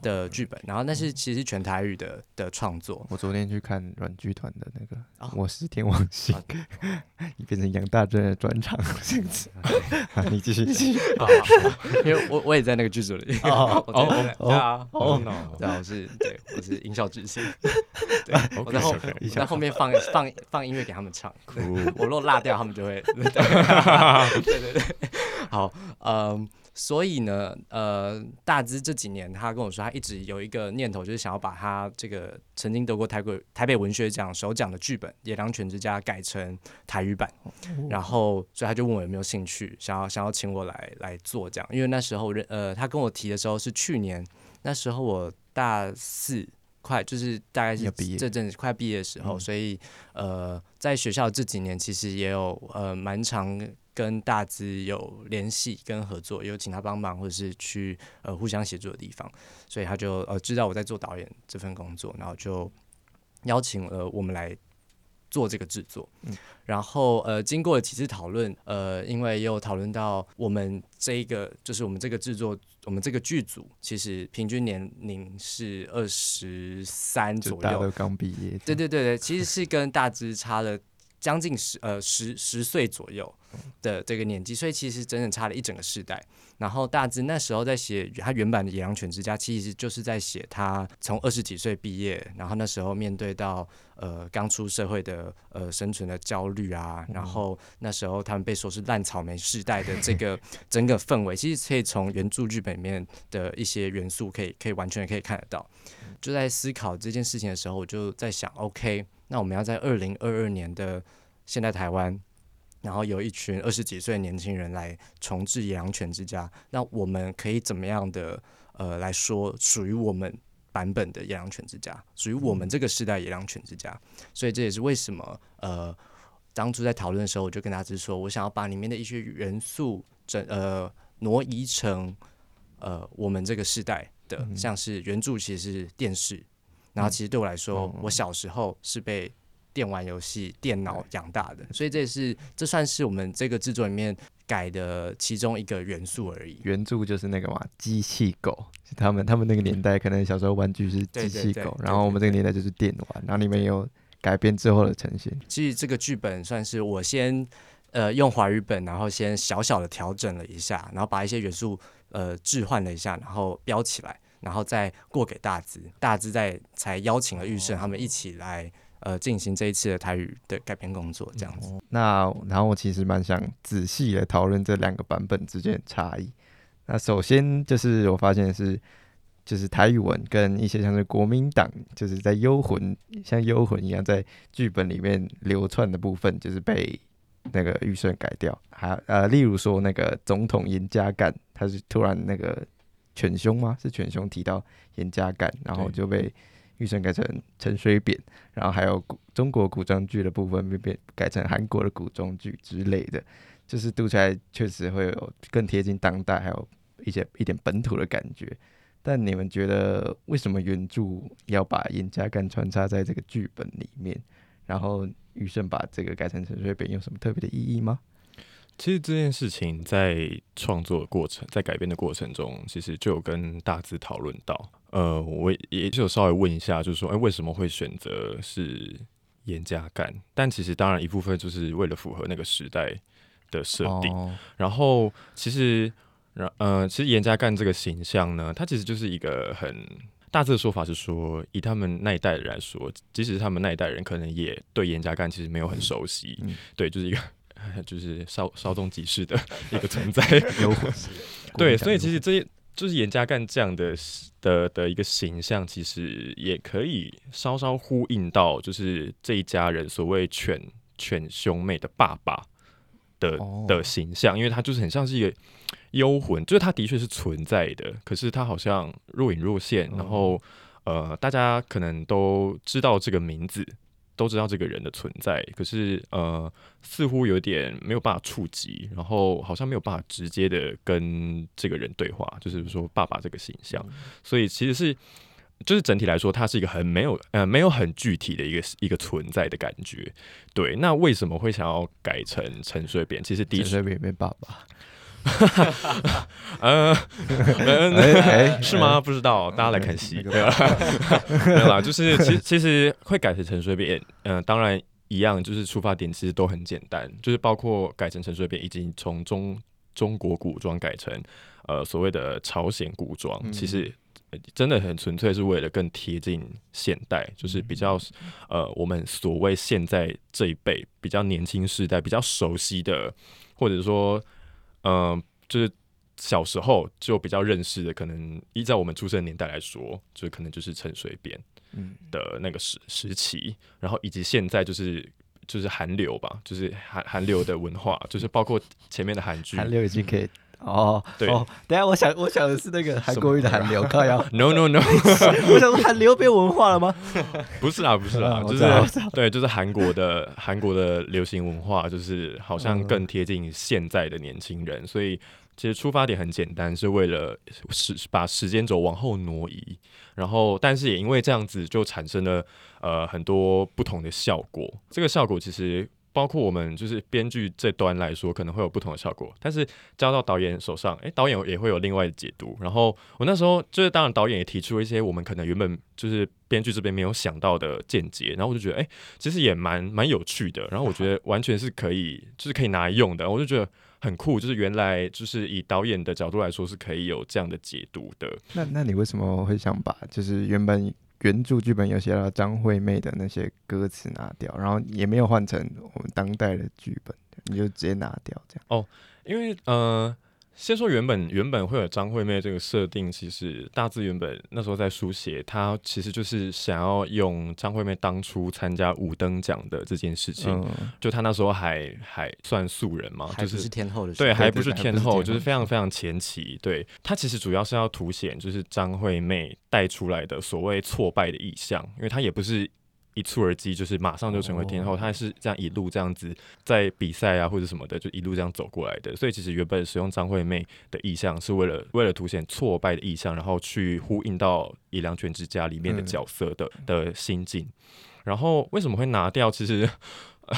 的剧本，然后那是其实全台语的的创作。我昨天去看软剧团的那个，我是天王星，你变成杨大正的专场这样子。你继续继续，因为我我也在那个剧组里。哦哦哦啊哦，然后是对，我是音效巨星。对，我在后在后面放放放音乐给他们唱。我若落掉，他们就会。对对对。好，嗯，所以呢，呃，大资这几年他跟我说，他一直有一个念头，就是想要把他这个曾经得过台国台北文学奖首奖的剧本《野狼犬之家》改成台语版，然后，所以他就问我有没有兴趣，想要想要请我来来做这样，因为那时候认，呃，他跟我提的时候是去年，那时候我大四，快就是大概是这阵子快毕业的时候，所以，呃，在学校这几年其实也有呃蛮长。跟大资有联系跟合作，有请他帮忙或者是去呃互相协助的地方，所以他就呃知道我在做导演这份工作，然后就邀请了我们来做这个制作。嗯，然后呃经过了几次讨论，呃因为也有讨论到我们这一个就是我们这个制作，我们这个剧组其实平均年龄是二十三左右，刚毕业。对对对对，其实是跟大资差了将近十呃十十岁左右。的这个年纪，所以其实整整差了一整个世代。然后大致那时候在写他原版的《野狼犬之家》，其实就是在写他从二十几岁毕业，然后那时候面对到呃刚出社会的呃生存的焦虑啊，然后那时候他们被说是烂草莓世代的这个 整个氛围，其实可以从原著剧本里面的一些元素，可以可以完全可以看得到。就在思考这件事情的时候，我就在想，OK，那我们要在二零二二年的现代台湾。然后有一群二十几岁的年轻人来重置《野狼犬之家》，那我们可以怎么样的呃来说属于我们版本的《野狼犬之家》，属于我们这个时代《野狼犬之家》？所以这也是为什么呃当初在讨论的时候，我就跟大家说，我想要把里面的一些元素整呃挪移成呃我们这个时代的，像是原著其实是电视，然后其实对我来说，我小时候是被。电玩游戏、电脑养大的，所以这也是这算是我们这个制作里面改的其中一个元素而已。原著就是那个嘛，机器狗，他们他们那个年代可能小时候玩具是机器狗，然后我们这个年代就是电玩，然后里面有改编之后的呈现。其实这个剧本算是我先呃用华语本，然后先小小的调整了一下，然后把一些元素呃置换了一下，然后标起来，然后再过给大资，大资再才邀请了玉胜他们一起来。呃，进行这一次的台语的改编工作，这样子。那然后我其实蛮想仔细的讨论这两个版本之间的差异。那首先就是我发现是，就是台语文跟一些像是国民党，就是在幽魂像幽魂一样在剧本里面流窜的部分，就是被那个预算改掉。还呃，例如说那个总统严家淦，他是突然那个犬兄吗？是犬兄提到严家淦，然后就被。预算改成陈水扁，然后还有古中国古装剧的部分被变改成韩国的古装剧之类的，就是读起来确实会有更贴近当代，还有一些一点本土的感觉。但你们觉得为什么原著要把严家淦穿插在这个剧本里面？然后玉胜把这个改成陈水扁，有什么特别的意义吗？其实这件事情在创作的过程，在改编的过程中，其实就有跟大致讨论到。呃，我也就稍微问一下，就是说，哎，为什么会选择是严家淦？但其实当然一部分就是为了符合那个时代的设定。然后其实，然呃，其实严家淦这个形象呢，他其实就是一个很大致的说法是说，以他们那一代人来说，即使是他们那一代人，可能也对严家淦其实没有很熟悉。对，就是一个。就是稍稍纵即逝的一个存在，对，所以其实这些就是严家淦这样的的的一个形象，其实也可以稍稍呼应到，就是这一家人所谓犬犬兄妹的爸爸的的形象，因为他就是很像是一个幽魂，就是他的确是存在的，可是他好像若隐若现，然后呃，大家可能都知道这个名字。都知道这个人的存在，可是呃，似乎有点没有办法触及，然后好像没有办法直接的跟这个人对话，就是说爸爸这个形象，所以其实是就是整体来说，它是一个很没有呃没有很具体的一个一个存在的感觉。对，那为什么会想要改成陈水扁？其实第一陈水扁没爸爸。呃，是吗？不知道，大家来看戏。对吧？没有啦，就是其实其实会改成陈水扁，嗯，当然一样，就是出发点其实都很简单，就是包括改成陈水扁，以及从中中国古装改成呃所谓的朝鲜古装，其实真的很纯粹是为了更贴近现代，就是比较呃我们所谓现在这一辈比较年轻世代比较熟悉的，或者说。嗯，就是小时候就比较认识的，可能依照我们出生年代来说，就可能就是陈水扁的那个时时期，然后以及现在就是就是韩流吧，就是韩韩流的文化，就是包括前面的韩剧，韩流已经可以。哦，对，等下我想，我想的是那个韩国语的韩流，靠呀，no no no，我想说韩流变文化了吗？不是啦，不是啦，就是对，就是韩国的韩国的流行文化，就是好像更贴近现在的年轻人，所以其实出发点很简单，是为了时把时间轴往后挪移，然后但是也因为这样子，就产生了呃很多不同的效果，这个效果其实。包括我们就是编剧这端来说，可能会有不同的效果，但是交到导演手上，诶，导演也会有另外的解读。然后我那时候就是，当然导演也提出一些我们可能原本就是编剧这边没有想到的见解，然后我就觉得，诶，其实也蛮蛮有趣的。然后我觉得完全是可以，就是可以拿来用的。我就觉得很酷，就是原来就是以导演的角度来说，是可以有这样的解读的。那那你为什么会想把就是原本？原著剧本有写到张惠妹的那些歌词拿掉，然后也没有换成我们当代的剧本，你就直接拿掉这样。哦，因为呃。先说原本原本会有张惠妹这个设定，其实大致原本那时候在书写，她其实就是想要用张惠妹当初参加五等奖的这件事情，就她那时候还还算素人嘛，就是天后的对，还不是天后，就是非常非常前期。对她其实主要是要凸显就是张惠妹带出来的所谓挫败的意象，因为她也不是。一蹴而就，就是马上就成为天后。她是这样一路这样子在比赛啊或者什么的，就一路这样走过来的。所以其实原本使用张惠妹的意象，是为了为了凸显挫败的意象，然后去呼应到《以良犬之家》里面的角色的的心境。然后为什么会拿掉？其实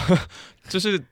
就是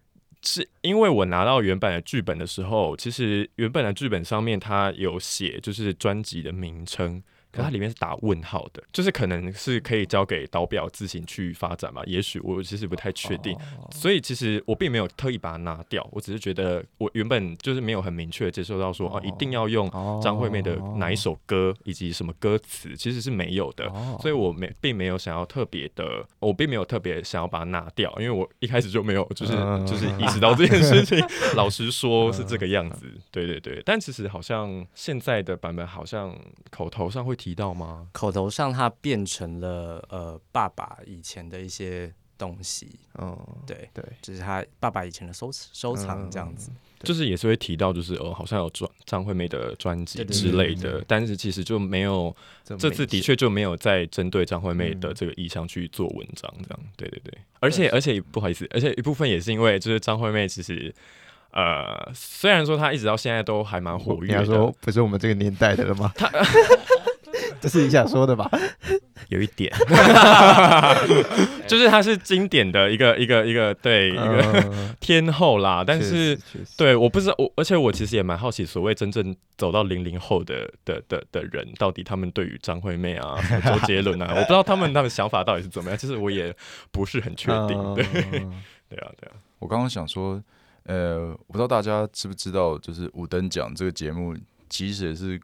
是因为我拿到原版的剧本的时候，其实原本的剧本上面它有写，就是专辑的名称。可它里面是打问号的，就是可能是可以交给导表自行去发展嘛？也许我其实不太确定，所以其实我并没有特意把它拿掉，我只是觉得我原本就是没有很明确的接受到说啊，一定要用张惠妹的哪一首歌以及什么歌词，其实是没有的，所以我没并没有想要特别的，我并没有特别想要把它拿掉，因为我一开始就没有就是就是 意识到这件事情，老实说是这个样子，对对对，但其实好像现在的版本好像口头上会。提到吗？口头上他变成了呃爸爸以前的一些东西，嗯，对，对，就是他爸爸以前的收收藏这样子。就是也是会提到，就是哦，好像有张张惠妹的专辑之类的但是其实就没有这次的确就没有再针对张惠妹的这个意向去做文章，这样，对对对，而且而且不好意思，而且一部分也是因为就是张惠妹其实。呃，虽然说她一直到现在都还蛮活你要跃的，说不是我们这个年代的了吗？这是你想说的吧？有一点，就是她是经典的一个一个一个对一个嗯 天后啦，但是对，我不知道，我而且我其实也蛮好奇，所谓真正走到零零后的的的的人，到底他们对于张惠妹啊、周杰伦啊，我不知道他们他们想法到底是怎么样，其实我也不是很确定。对，嗯对啊，对啊，我刚刚想说，呃，我不知道大家知不知道，就是五等奖这个节目其实也是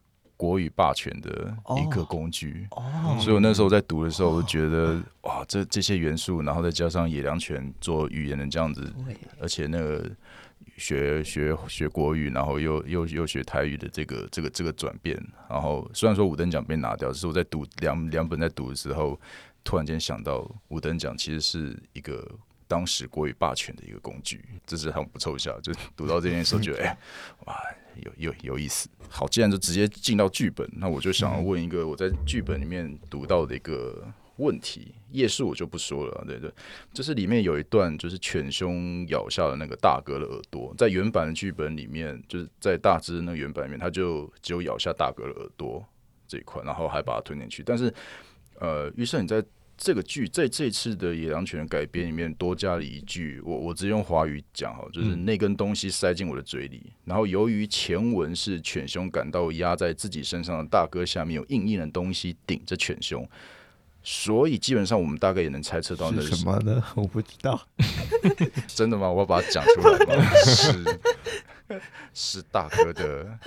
国语霸权的一个工具。哦所以我那时候在读的时候，我就觉得哇，这这些元素，然后再加上野良犬做语言的这样子，而且那个学学学国语，然后又又又学台语的这个这个这个转变，然后虽然说五等奖被拿掉，只是我在读两两本在读的时候，突然间想到五等奖其实是一个。当时国语霸权的一个工具，这是很不凑巧。就读到这件事，觉得 哎、哇，有有有意思。好，既然就直接进到剧本，那我就想要问一个我在剧本里面读到的一个问题。页数我就不说了，对对，就是里面有一段就是犬凶咬下了那个大哥的耳朵，在原版的剧本里面，就是在大只那个原版里面，他就只有咬下大哥的耳朵这一块，然后还把它吞进去。但是，呃，于是你在这个剧在这次的《野狼犬》改编里面多加了一句，我我直接用华语讲哈，就是那根东西塞进我的嘴里，然后由于前文是犬兄感到压在自己身上的大哥下面有硬硬的东西顶着犬兄，所以基本上我们大概也能猜测到那是 什么呢？我不知道。真的吗？我要把它讲出来吗？是是大哥的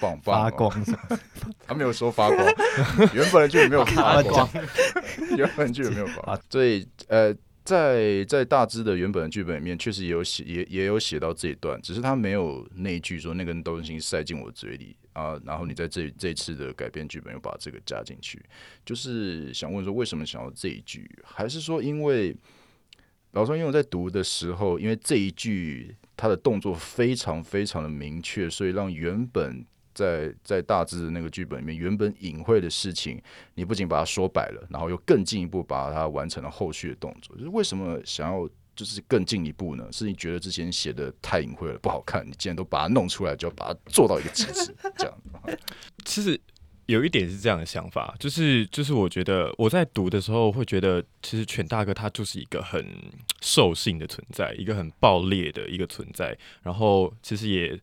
棒棒、发哦，光什么？他没有说发光，原本的剧没有发光，原本的剧没有发光。所以呃，在在大致的原本的剧本里面，确实也有写，也也有写到这一段，只是他没有那一句说那根东西塞进我嘴里啊。然后你在这这次的改编剧本又把这个加进去，就是想问说为什么想要这一句，还是说因为老庄因为我在读的时候，因为这一句他的动作非常非常的明确，所以让原本在在大致的那个剧本里面原本隐晦的事情，你不仅把它说白了，然后又更进一步把它完成了后续的动作。就是为什么想要就是更进一步呢？是你觉得之前写的太隐晦了，不好看，你既然都把它弄出来，就要把它做到一个极致，这样。其实有一点是这样的想法，就是就是我觉得我在读的时候会觉得，其实犬大哥他就是一个很兽性的存在，一个很暴烈的一个存在，然后其实也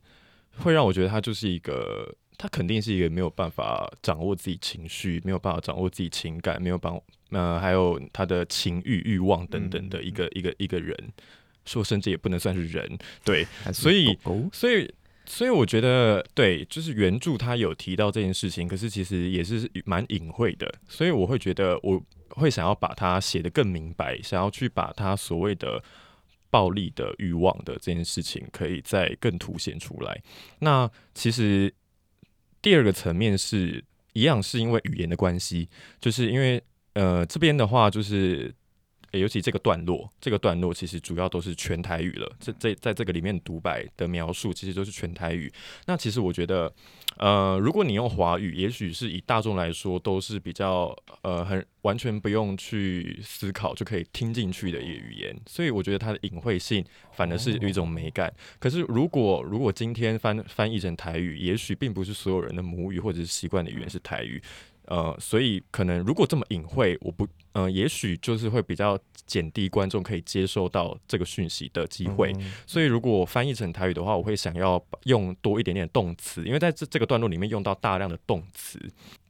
会让我觉得他就是一个。他肯定是一个没有办法掌握自己情绪，没有办法掌握自己情感，没有办呃，还有他的情欲、欲望等等的一个、一个一个人，说甚至也不能算是人，对，所以所以，所以我觉得对，就是原著他有提到这件事情，可是其实也是蛮隐晦的，所以我会觉得我会想要把它写得更明白，想要去把它所谓的暴力的欲望的这件事情，可以再更凸显出来。那其实第二个层面是一样，是因为语言的关系，就是因为呃这边的话就是。诶尤其这个段落，这个段落其实主要都是全台语了。这这在这个里面独白的描述，其实都是全台语。那其实我觉得，呃，如果你用华语，也许是以大众来说都是比较呃很完全不用去思考就可以听进去的一个语言。所以我觉得它的隐晦性反而是有一种美感。可是如果如果今天翻翻译成台语，也许并不是所有人的母语或者是习惯的语言是台语。呃，所以可能如果这么隐晦，我不，呃，也许就是会比较减低观众可以接受到这个讯息的机会。所以如果翻译成台语的话，我会想要用多一点点动词，因为在这这个段落里面用到大量的动词。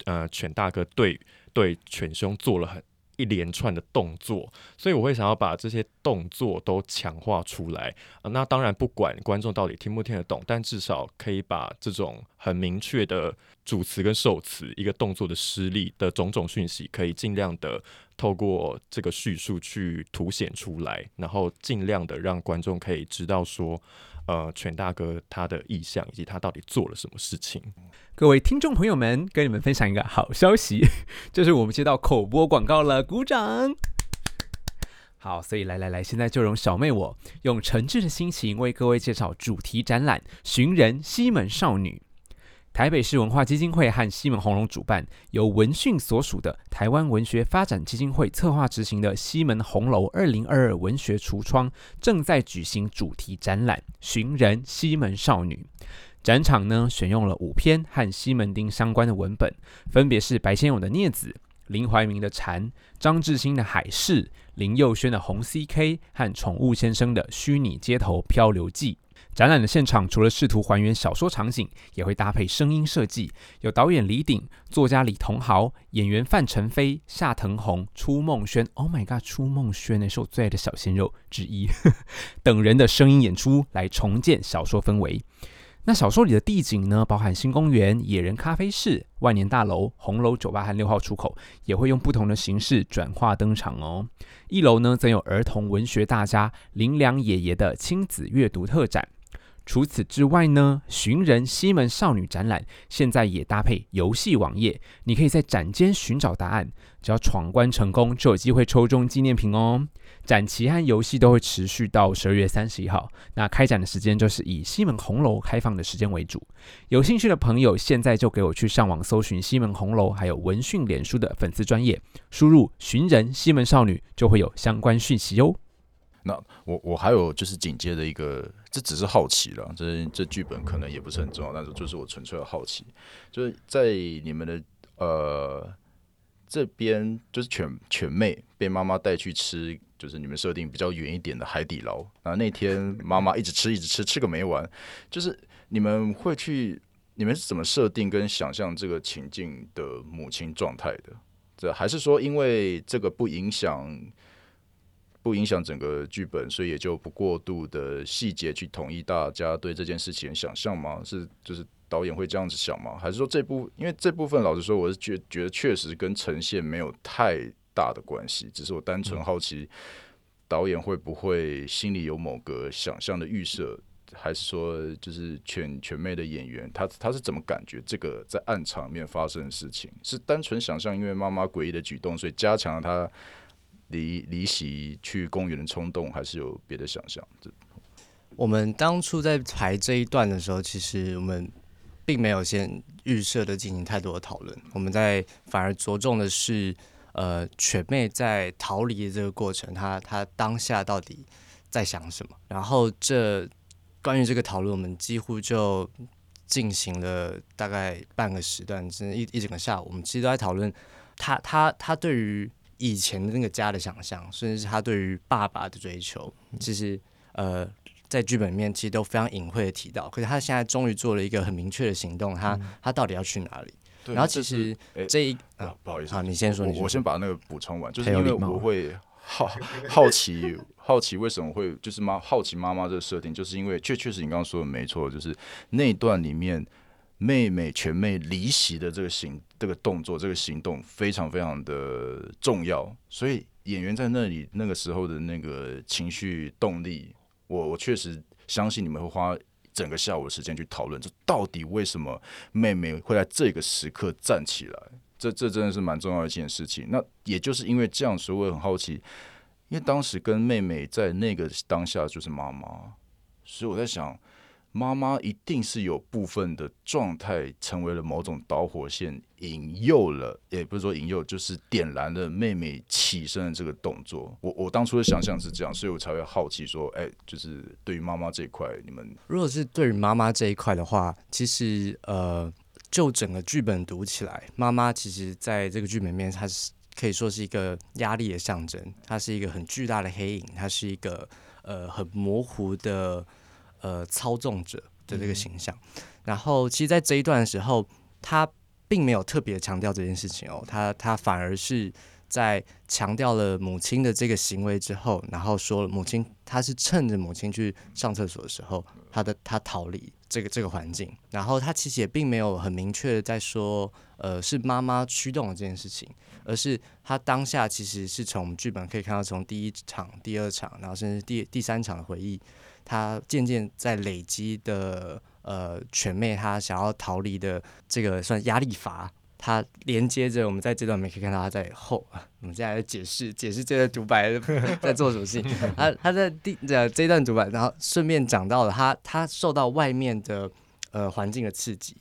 呃，犬大哥对对犬兄做了很一连串的动作，所以我会想要把这些动作都强化出来。呃、那当然，不管观众到底听不听得懂，但至少可以把这种很明确的主词跟受词，一个动作的失利的种种讯息，可以尽量的透过这个叙述去凸显出来，然后尽量的让观众可以知道说，呃，犬大哥他的意向以及他到底做了什么事情。各位听众朋友们，跟你们分享一个好消息，就是我们接到口播广告了，鼓掌！好，所以来来来，现在就容小妹我用诚挚的心情为各位介绍主题展览《寻人西门少女》。台北市文化基金会和西门红楼主办，由文讯所属的台湾文学发展基金会策划执行的西门红楼二零二二文学橱窗正在举行主题展览《寻人西门少女》。展场呢选用了五篇和西门町相关的文本，分别是白先勇的《镊子》。林怀民的《蝉》，张志新的《海市》，林佑轩的《红 CK》和宠物先生的《虚拟街头漂流记》。展览的现场除了试图还原小说场景，也会搭配声音设计，有导演李鼎、作家李同豪、演员范丞飞、夏腾宏、初梦轩 （Oh my God，初梦轩呢是我最爱的小鲜肉之一） 等人的声音演出，来重建小说氛围。那小说里的地景呢，包含新公园、野人咖啡室、万年大楼、红楼酒吧和六号出口，也会用不同的形式转化登场哦。一楼呢，则有儿童文学大家林良爷爷的亲子阅读特展。除此之外呢，寻人西门少女展览现在也搭配游戏网页，你可以在展间寻找答案，只要闯关成功就有机会抽中纪念品哦。展期和游戏都会持续到十二月三十一号，那开展的时间就是以西门红楼开放的时间为主。有兴趣的朋友，现在就给我去上网搜寻西门红楼，还有文讯脸书的粉丝专业，输入寻人西门少女，就会有相关讯息哦。那我我还有就是紧接的一个，这只是好奇了，这这剧本可能也不是很重要，但是就是我纯粹的好奇，就是在你们的呃这边，就是犬犬妹被妈妈带去吃，就是你们设定比较远一点的海底捞，然后那天妈妈一直吃一直吃，吃个没完，就是你们会去，你们是怎么设定跟想象这个情境的母亲状态的？这还是说因为这个不影响？不影响整个剧本，所以也就不过度的细节去统一大家对这件事情的想象吗？是就是导演会这样子想吗？还是说这部因为这部分老实说，我是觉觉得确实跟呈现没有太大的关系，只是我单纯好奇导演会不会心里有某个想象的预设，还是说就是全全妹的演员他他是怎么感觉这个在暗场面发生的事情？是单纯想象因为妈妈诡异的举动，所以加强了他。离离席去公园的冲动，还是有别的想象？这我们当初在排这一段的时候，其实我们并没有先预设的进行太多的讨论。我们在反而着重的是，呃，犬妹在逃离的这个过程，她她当下到底在想什么？然后这关于这个讨论，我们几乎就进行了大概半个时段，甚至一一整个下午，我们其实都在讨论她她她对于。以前的那个家的想象，甚至是他对于爸爸的追求，其实呃，在剧本里面其实都非常隐晦的提到。可是他现在终于做了一个很明确的行动，他他到底要去哪里？然后其实这一啊，不好意思，好，你先说，我先把那个补充完，就是因为我会好 好奇好奇为什么会就是妈好奇妈妈这个设定，就是因为确确实你刚刚说的没错，就是那一段里面。妹妹全妹离席的这个行这个动作这个行动非常非常的重要，所以演员在那里那个时候的那个情绪动力，我我确实相信你们会花整个下午的时间去讨论，这到底为什么妹妹会在这个时刻站起来？这这真的是蛮重要的一件事情。那也就是因为这样，所以我很好奇，因为当时跟妹妹在那个当下就是妈妈，所以我在想。妈妈一定是有部分的状态成为了某种导火线，引诱了，也不是说引诱，就是点燃了妹妹起身的这个动作。我我当初的想象是这样，所以我才会好奇说，哎，就是对于妈妈这一块，你们如果是对于妈妈这一块的话，其实呃，就整个剧本读起来，妈妈其实在这个剧本面，它是可以说是一个压力的象征，它是一个很巨大的黑影，它是一个呃很模糊的。呃，操纵者的这个形象，然后其实，在这一段的时候，他并没有特别强调这件事情哦，他他反而是在强调了母亲的这个行为之后，然后说了母亲，他是趁着母亲去上厕所的时候，他的他逃离这个这个环境，然后他其实也并没有很明确的在说，呃，是妈妈驱动了这件事情，而是他当下其实是从剧本可以看到，从第一场、第二场，然后甚至第第三场的回忆。他渐渐在累积的呃，犬妹她想要逃离的这个算压力阀，它连接着我们在这段里面可以看到他在后，我们接下来解释解释这段独白在做什么事情。他他在第呃这段独白，然后顺便讲到了他他受到外面的呃环境的刺激，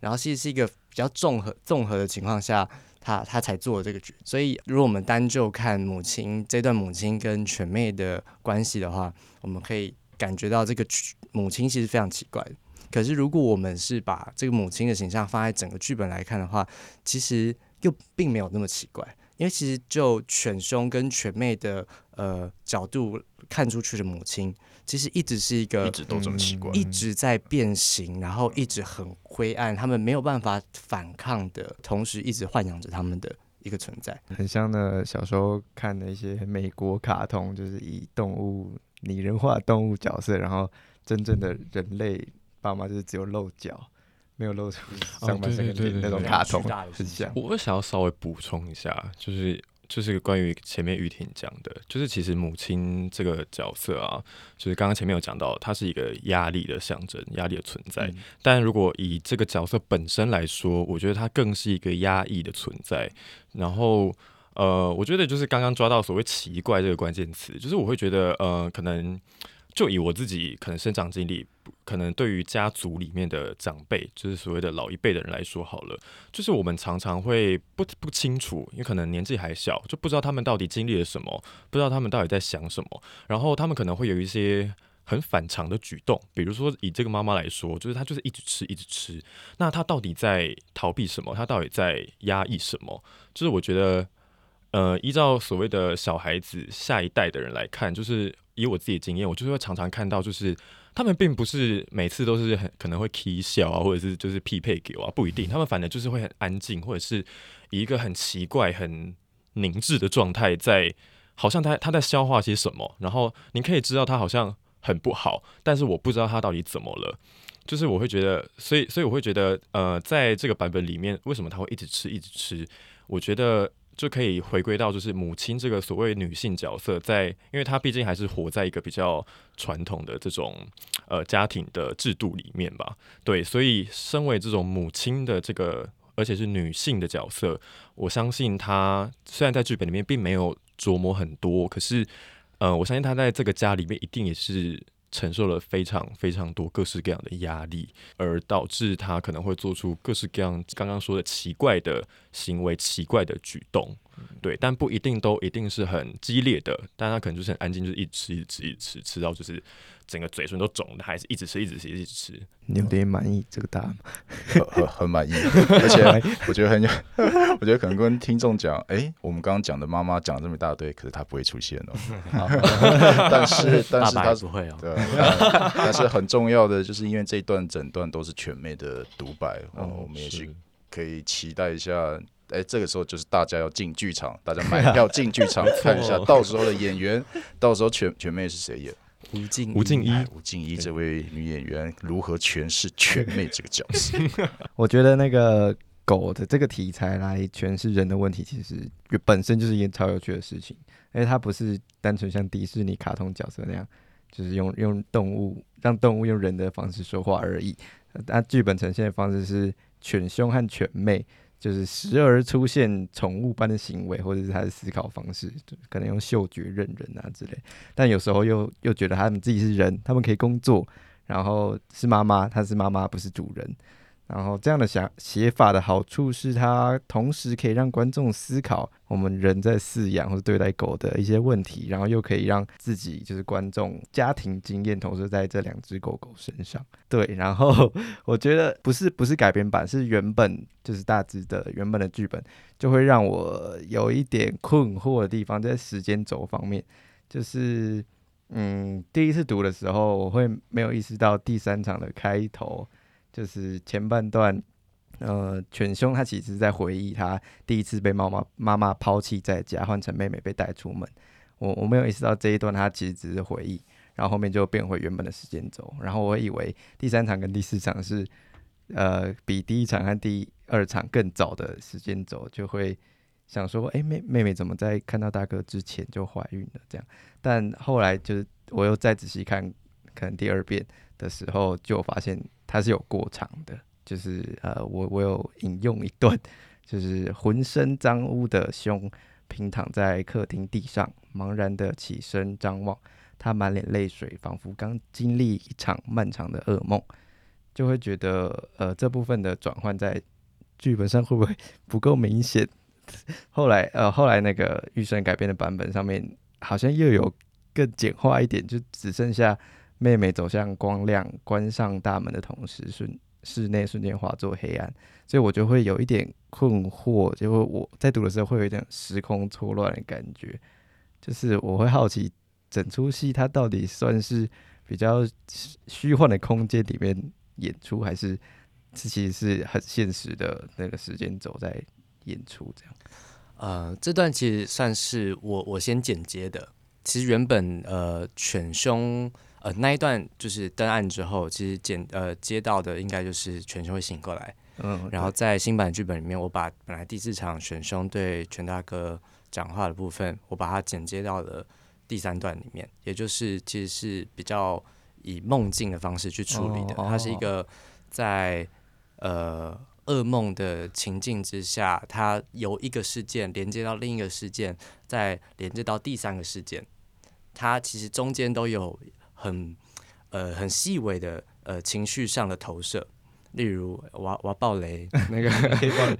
然后其实是一个比较综合综合的情况下，他他才做了这个决。所以如果我们单就看母亲这段母亲跟犬妹的关系的话，我们可以感觉到这个母亲其实非常奇怪的。可是，如果我们是把这个母亲的形象放在整个剧本来看的话，其实又并没有那么奇怪。因为其实就犬兄跟犬妹的呃角度看出去的母亲，其实一直是一个一直都这么奇怪，一直在变形，然后一直很灰暗，他们没有办法反抗的同时，一直豢养着他们的一个存在。很像呢，小时候看的一些美国卡通，就是以动物拟人化动物角色，然后真正的人类。爸妈就是只有露脚，没有露出上半身的那种卡通，很像。我想要稍微补充一下，就是就是关于前面玉婷讲的，就是其实母亲这个角色啊，就是刚刚前面有讲到，它是一个压力的象征，压力的存在。但如果以这个角色本身来说，我觉得它更是一个压抑的存在。然后，呃，我觉得就是刚刚抓到所谓奇怪这个关键词，就是我会觉得，呃，可能。就以我自己可能生长经历，可能对于家族里面的长辈，就是所谓的老一辈的人来说，好了，就是我们常常会不不清楚，因为可能年纪还小，就不知道他们到底经历了什么，不知道他们到底在想什么，然后他们可能会有一些很反常的举动，比如说以这个妈妈来说，就是她就是一直吃一直吃，那她到底在逃避什么？她到底在压抑什么？就是我觉得，呃，依照所谓的小孩子下一代的人来看，就是。以我自己的经验，我就是会常常看到，就是他们并不是每次都是很可能会 k 笑啊，或者是就是匹配给我啊，不一定。他们反正就是会很安静，或者是以一个很奇怪、很凝滞的状态，在好像他他在消化些什么。然后你可以知道他好像很不好，但是我不知道他到底怎么了。就是我会觉得，所以所以我会觉得，呃，在这个版本里面，为什么他会一直吃一直吃？我觉得。就可以回归到就是母亲这个所谓女性角色，在因为她毕竟还是活在一个比较传统的这种呃家庭的制度里面吧，对，所以身为这种母亲的这个而且是女性的角色，我相信她虽然在剧本里面并没有琢磨很多，可是呃，我相信她在这个家里面一定也是。承受了非常非常多各式各样的压力，而导致他可能会做出各式各样刚刚说的奇怪的行为、奇怪的举动，对，但不一定都一定是很激烈的，但他可能就是很安静，就是一直吃、一直吃、一直吃，吃到就是整个嘴唇都肿的，还是一直吃、一直吃、一直吃。你有点满意这个答案？吗很 很满意，而且我觉得很有，我觉得可能跟听众讲，哎，我们刚刚讲的妈妈讲了这么一大堆，可是她不会出现哦。但是但是她不会哦，对。但是很重要的，就是因为这一段整段都是全妹的独白，然后我们也许可以期待一下。哎，这个时候就是大家要进剧场，大家买票进剧场 看一下，到时候的演员，到时候全全妹是谁演？吴静吴静一，吴静一这位女演员如何诠释犬妹这个角色？我觉得那个狗的这个题材来诠释人的问题，其实本身就是一件超有趣的事情，因为它不是单纯像迪士尼卡通角色那样，就是用用动物让动物用人的方式说话而已。它剧本呈现的方式是犬兄和犬妹。就是时而出现宠物般的行为，或者是他的思考方式，可能用嗅觉认人啊之类。但有时候又又觉得他们自己是人，他们可以工作，然后是妈妈，他是妈妈，不是主人。然后这样的想写法的好处是，它同时可以让观众思考我们人在饲养或者对待狗的一些问题，然后又可以让自己就是观众家庭经验投射在这两只狗狗身上。对，然后我觉得不是不是改编版，是原本就是大致的原本的剧本，就会让我有一点困惑的地方在时间轴方面，就是嗯，第一次读的时候，我会没有意识到第三场的开头。就是前半段，呃，犬兄他其实在回忆他第一次被妈妈妈妈抛弃在家，换成妹妹被带出门。我我没有意识到这一段，他其实只是回忆，然后后面就变回原本的时间轴。然后我以为第三场跟第四场是，呃，比第一场和第二场更早的时间轴，就会想说，哎，妹妹妹怎么在看到大哥之前就怀孕了？这样，但后来就是我又再仔细看，可能第二遍的时候就发现。它是有过长的，就是呃，我我有引用一段，就是浑身脏污的胸平躺在客厅地上，茫然的起身张望，他满脸泪水，仿佛刚经历一场漫长的噩梦，就会觉得呃这部分的转换在剧本上会不会 不够明显？后来呃后来那个预算改编的版本上面好像又有更简化一点，就只剩下妹妹走向光亮，关上大门的同时，瞬室内瞬间化作黑暗，所以我就会有一点困惑，就会我在读的时候会有一点时空错乱的感觉，就是我会好奇整出戏它到底算是比较虚幻的空间里面演出，还是其实是很现实的那个时间轴在演出这样。呃，这段其实算是我我先剪接的。其实原本呃犬兄呃那一段就是登岸之后，其实剪呃接到的应该就是全兄会醒过来，嗯，然后在新版剧本里面，我把本来第四场选凶对全大哥讲话的部分，我把它剪接到了第三段里面，也就是其实是比较以梦境的方式去处理的。哦它是一个在呃噩梦的情境之下，它由一个事件连接到另一个事件，再连接到第三个事件，它其实中间都有很呃很细微的呃情绪上的投射。例如，我要我要爆雷，那个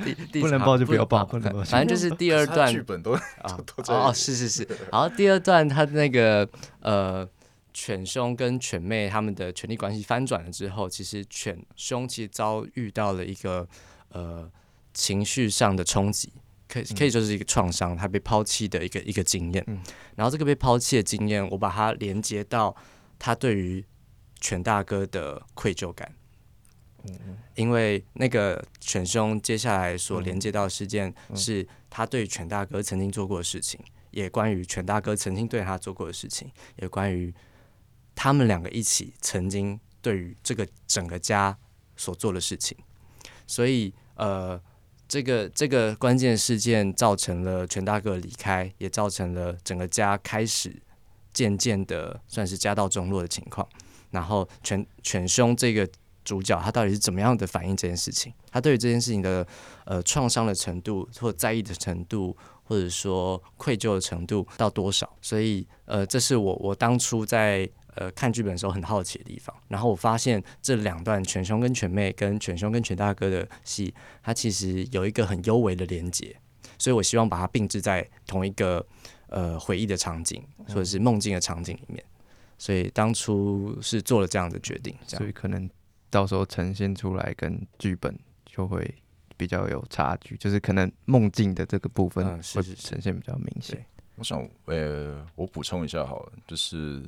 第第不能爆就不要爆不能爆反正就是第二段剧本都啊 都在哦哦是是是，然后 第二段他那个呃犬兄跟犬妹他们的权力关系翻转了之后，其实犬兄其实遭遇到了一个呃情绪上的冲击，可以可以说是一个创伤，他被抛弃的一个一个经验。嗯然后这个被抛弃的经验，我把它连接到他对于犬大哥的愧疚感。因为那个犬兄接下来所连接到的事件是他对犬大哥曾经做过的事情，也关于犬大哥曾经对他做过的事情，也关于他们两个一起曾经对于这个整个家所做的事情。所以，呃，这个这个关键事件造成了犬大哥离开，也造成了整个家开始渐渐的算是家道中落的情况。然后犬犬兄这个主角他到底是怎么样的反应这件事情？他对于这件事情的呃创伤的程度，或在意的程度，或者说愧疚的程度到多少？所以呃，这是我我当初在呃看剧本的时候很好奇的地方。然后我发现这两段犬兄跟犬妹跟犬兄跟犬大哥的戏，它其实有一个很幽微的连接，所以我希望把它并置在同一个呃回忆的场景或者是梦境的场景里面。所以当初是做了这样的决定，这样所以可能到时候呈现出来跟剧本就会比较有差距，就是可能梦境的这个部分会呈现比较明显对。我想，呃，我补充一下好了，就是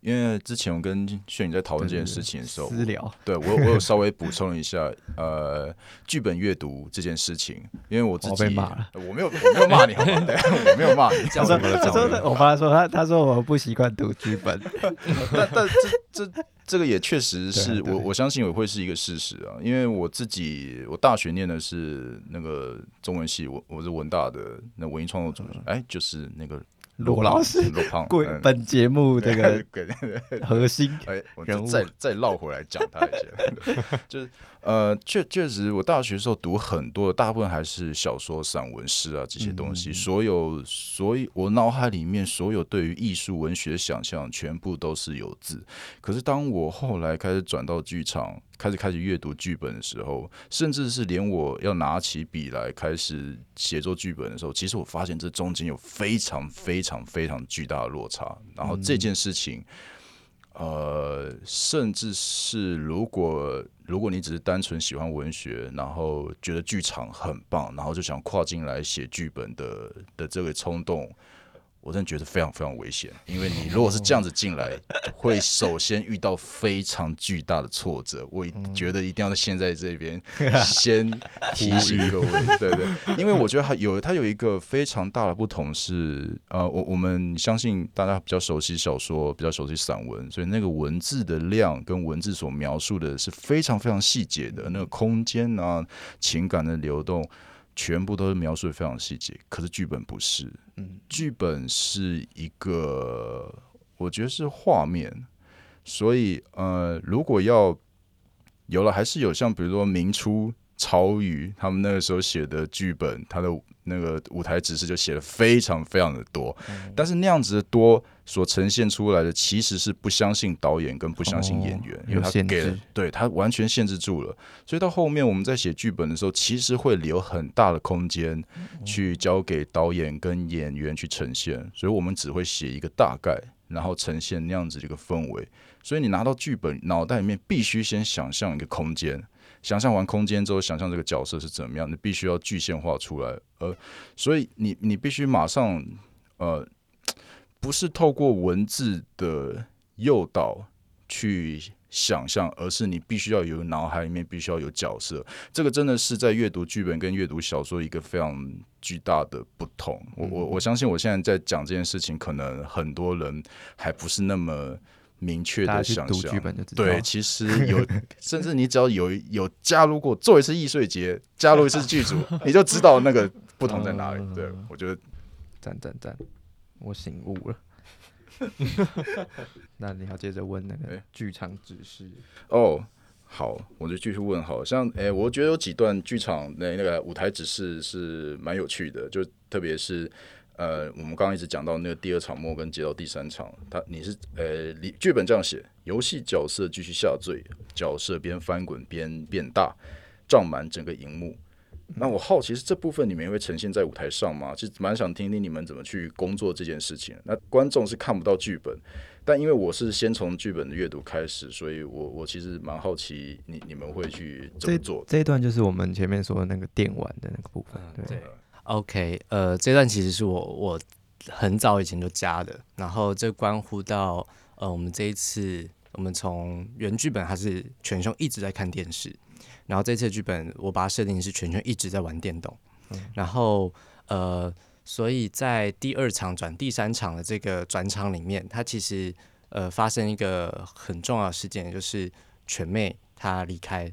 因为之前我跟炫宇在讨论这件事情的时候，私聊，对我我有稍微补充一下，呃，剧本阅读这件事情，因为我自我己被骂了。呃我没有我没有骂你，好吗？对，我没有骂你，他说，他说我爸说他他说我不习惯读剧本，但但这这这个也确实是我我相信也会是一个事实啊，因为我自己我大学念的是那个中文系，我我是文大的那文艺创作组，哎，就是那个罗老师罗胖，贵嗯。本节目这个 核心哎，我人物。就再再绕回来讲他一下，就是呃，确确实，我大学的时候读很多，大部分还是小说、散文、诗啊这些东西，嗯所有，所以我脑海里面所有对于艺术、文学的想象，全部都是有字。可是当我后来开始转到剧场，开始开始阅读剧本的时候，甚至是连我要拿起笔来开始写作剧本的时候，其实我发现这中间有非常非常非常巨大的落差。然后这件事情，呃，甚至是如果如果你只是单纯喜欢文学，然后觉得剧场很棒，然后就想跨进来写剧本的的这个冲动。我真的觉得非常非常危险，因为你如果是这样子进来，会首先遇到非常巨大的挫折。我觉得一定要现在这边 先提醒各位，对对，因为我觉得它有它有一个非常大的不同是，呃，我我们相信大家比较熟悉小说，比较熟悉散文，所以那个文字的量跟文字所描述的是非常非常细节的，那个空间啊、情感的流动。全部都是描述的非常细节，可是剧本不是，嗯，剧本是一个，我觉得是画面，所以呃，如果要有了，还是有像比如说明初曹禺他们那个时候写的剧本，他的那个舞台指示就写的非常非常的多，但是那样子的多所呈现出来的其实是不相信导演跟不相信演员，哦因为他给了对他完全限制住了，所以到后面我们在写剧本的时候，其实会留很大的空间去交给导演跟演员去呈现，所以我们只会写一个大概，然后呈现那样子的一个氛围。所以你拿到剧本，脑袋里面必须先想象一个空间，想象完空间之后，想象这个角色是怎么样，你必须要具象化出来。呃，所以你你必须马上呃，不是透过文字的诱导去想象，而是你必须要有脑海里面必须要有角色。这个真的是在阅读剧本跟阅读小说一个非常巨大的不同。我我我相信我现在在讲这件事情，可能很多人还不是那么明确的想象去读剧。本就知道。对，其实有，甚至你只要有有加入过做一次易碎节，加入一次剧组，你就知道那个不同在哪里。对我觉得赞赞赞，我醒悟了。那你要接着问那个哎剧场指示，哦，好，我就继续问好，像诶、我觉得有几段剧场那那个舞台指示是蛮有趣的，就特别是呃，我们刚刚一直讲到那个第二场末跟接到第三场，他你是呃，里剧本这样写，游戏角色继续下坠，角色边翻滚边变大，胀满整个荧幕。那我好奇是这部分你们也会呈现在舞台上吗？其实蛮想听听你们怎么去工作这件事情。那观众是看不到剧本，但因为我是先从剧本的阅读开始，所以我我其实蛮好奇你你们会去怎么做。这一段就是我们前面说的那个电玩的那个部分。对，对，OK，呃，这段其实是我我很早以前就加的，然后这关乎到呃，我们这一次我们从原剧本还是全兄一直在看电视，然后这次剧本我把它设定是全兄一直在玩电动，然后呃，所以在第二场转第三场的这个转场里面，它其实呃发生一个很重要的事件，就是全妹她离开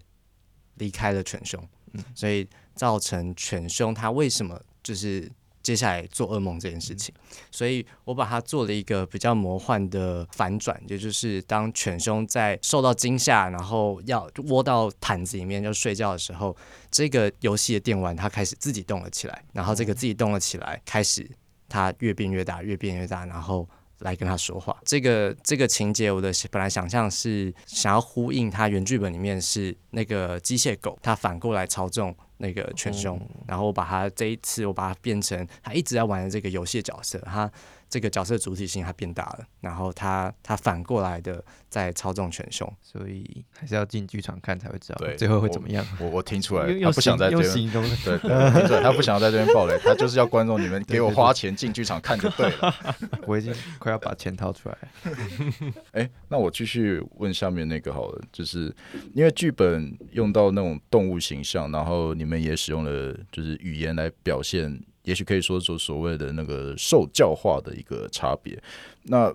离开了全兄，所以造成犬兄他为什么就是接下来做噩梦这件事情，所以我把它做了一个比较魔幻的反转，也就是当犬兄在受到惊吓，然后要窝到毯子里面要睡觉的时候，这个游戏的电玩它开始自己动了起来，然后这个自己动了起来，开始它越变越大，越变越大，然后。来跟他说话，这个这个情节，我的本来想象是想要呼应他原剧本里面是那个机械狗，它反过来操纵那个犬兄，然后我把他这一次我把他变成他一直在玩的这个游戏角色，他这个角色主体性它变大了，然后他他反过来的在操纵犬兄，所以还是要进剧场看才会知道对最后会怎么样。我我听出来，他不想在这用边 对，对听出来他不想要在这边爆雷，他就是要观众你们给我花钱进剧场看就对了。我已经快要把钱掏出来了。哎、那我继续问下面那个好了，就是因为剧本用到那种动物形象，然后你们也使用了就是语言来表现，也许可以说做所谓的那个受教化的一个差别。那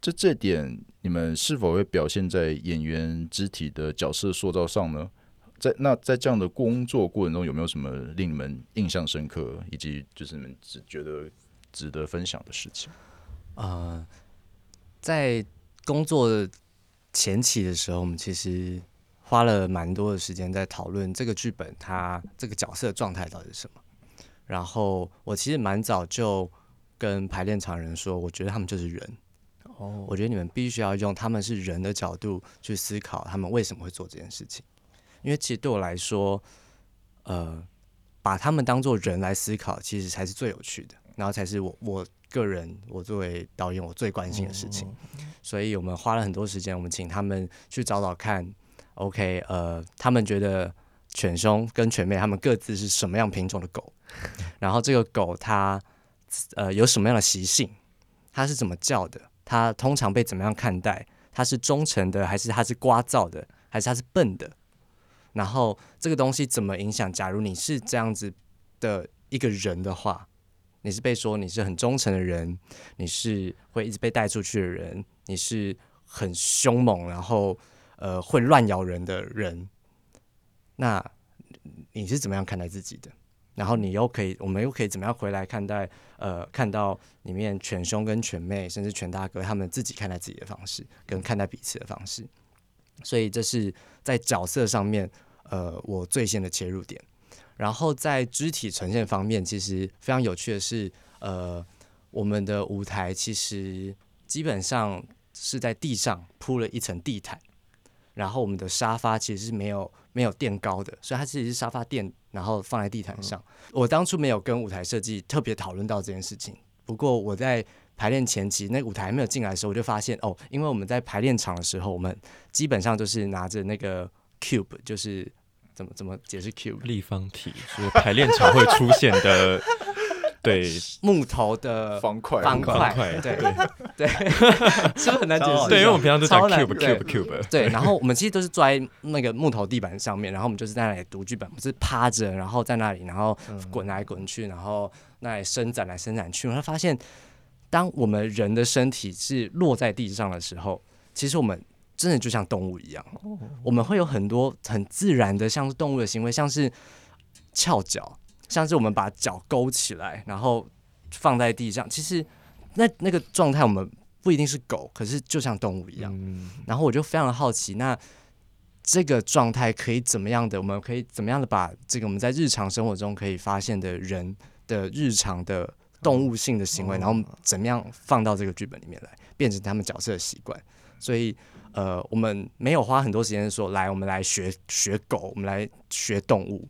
这这点你们是否会表现在演员肢体的角色塑造上呢？在那在这样的工作过程中，有没有什么令你们印象深刻，以及就是你们只觉得值得分享的事情？呃，在工作前期的时候，我们其实花了蛮多的时间在讨论这个剧本它这个角色状态到底是什么。然后我其实蛮早就跟排练场人说，我觉得他们就是人。哦，我觉得你们必须要用他们是人的角度去思考他们为什么会做这件事情，因为其实对我来说，呃，把他们当做人来思考，其实才是最有趣的，然后才是我我个人我作为导演我最关心的事情。所以我们花了很多时间，我们请他们去找找看，OK，呃，他们觉得犬兄跟犬妹他们各自是什么样品种的狗，然后这个狗它呃有什么样的习性，它是怎么叫的，它通常被怎么样看待，它是忠诚的还是它是聒噪的，还是它是笨的，然后这个东西怎么影响？假如你是这样子的一个人的话，你是被说你是很忠诚的人，你是会一直被带出去的人，你是很凶猛，然后呃会乱咬人的人，那你是怎么样看待自己的？然后你又可以，我们又可以怎么样回来看待？呃，看到里面犬兄跟犬妹，甚至犬大哥他们自己看待自己的方式，跟看待彼此的方式。所以这是在角色上面，呃我最先的切入点。然后在肢体呈现方面，其实非常有趣的是，呃，我们的舞台其实基本上是在地上铺了一层地毯，然后我们的沙发其实是没有没有垫高的，所以它其实是沙发垫，然后放在地毯上。我当初没有跟舞台设计特别讨论到这件事情，不过我在排练前期，那舞台还没有进来的时候，我就发现哦，因为我们在排练场的时候，我们基本上就是拿着那个 cube，就是怎么怎么解释 cube 立方体是排练场会出现的，对，木头的方块。方块，对。对，是不是很难解释？对，因为我们平常都讲超难 cube cube cube，对，然后我们其实都是坐在那个木头地板上面，然后我们就是在那里读剧本，不是趴着，然后在那里，然后滚来滚去，然后那里伸展来伸展去，然后发现，当我们人的身体是落在地上的时候，其实我们真的就像动物一样，我们会有很多很自然的像是动物的行为，像是翘脚，像是我们把脚勾起来，然后放在地上，其实那那个状态我们不一定是狗，可是就像动物一样。嗯，然后我就非常的好奇，那这个状态可以怎么样的？我们可以怎么样的把这个我们在日常生活中可以发现的人的日常的动物性的行为，然后怎么样放到这个剧本里面来，变成他们角色的习惯？所以，呃，我们没有花很多时间说，来，我们来学学狗，我们来学动物。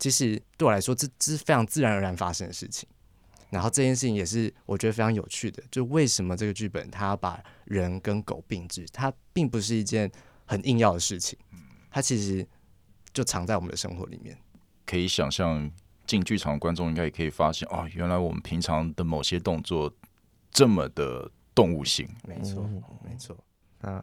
其实对我来说，这这是非常自然而然发生的事情。然后这件事情也是我觉得非常有趣的，就为什么这个剧本它要把人跟狗并置，它并不是一件很硬要的事情，它其实就藏在我们的生活里面。可以想象进剧场的观众应该也可以发现，哦，原来我们平常的某些动作这么的动物性。没错，没错。那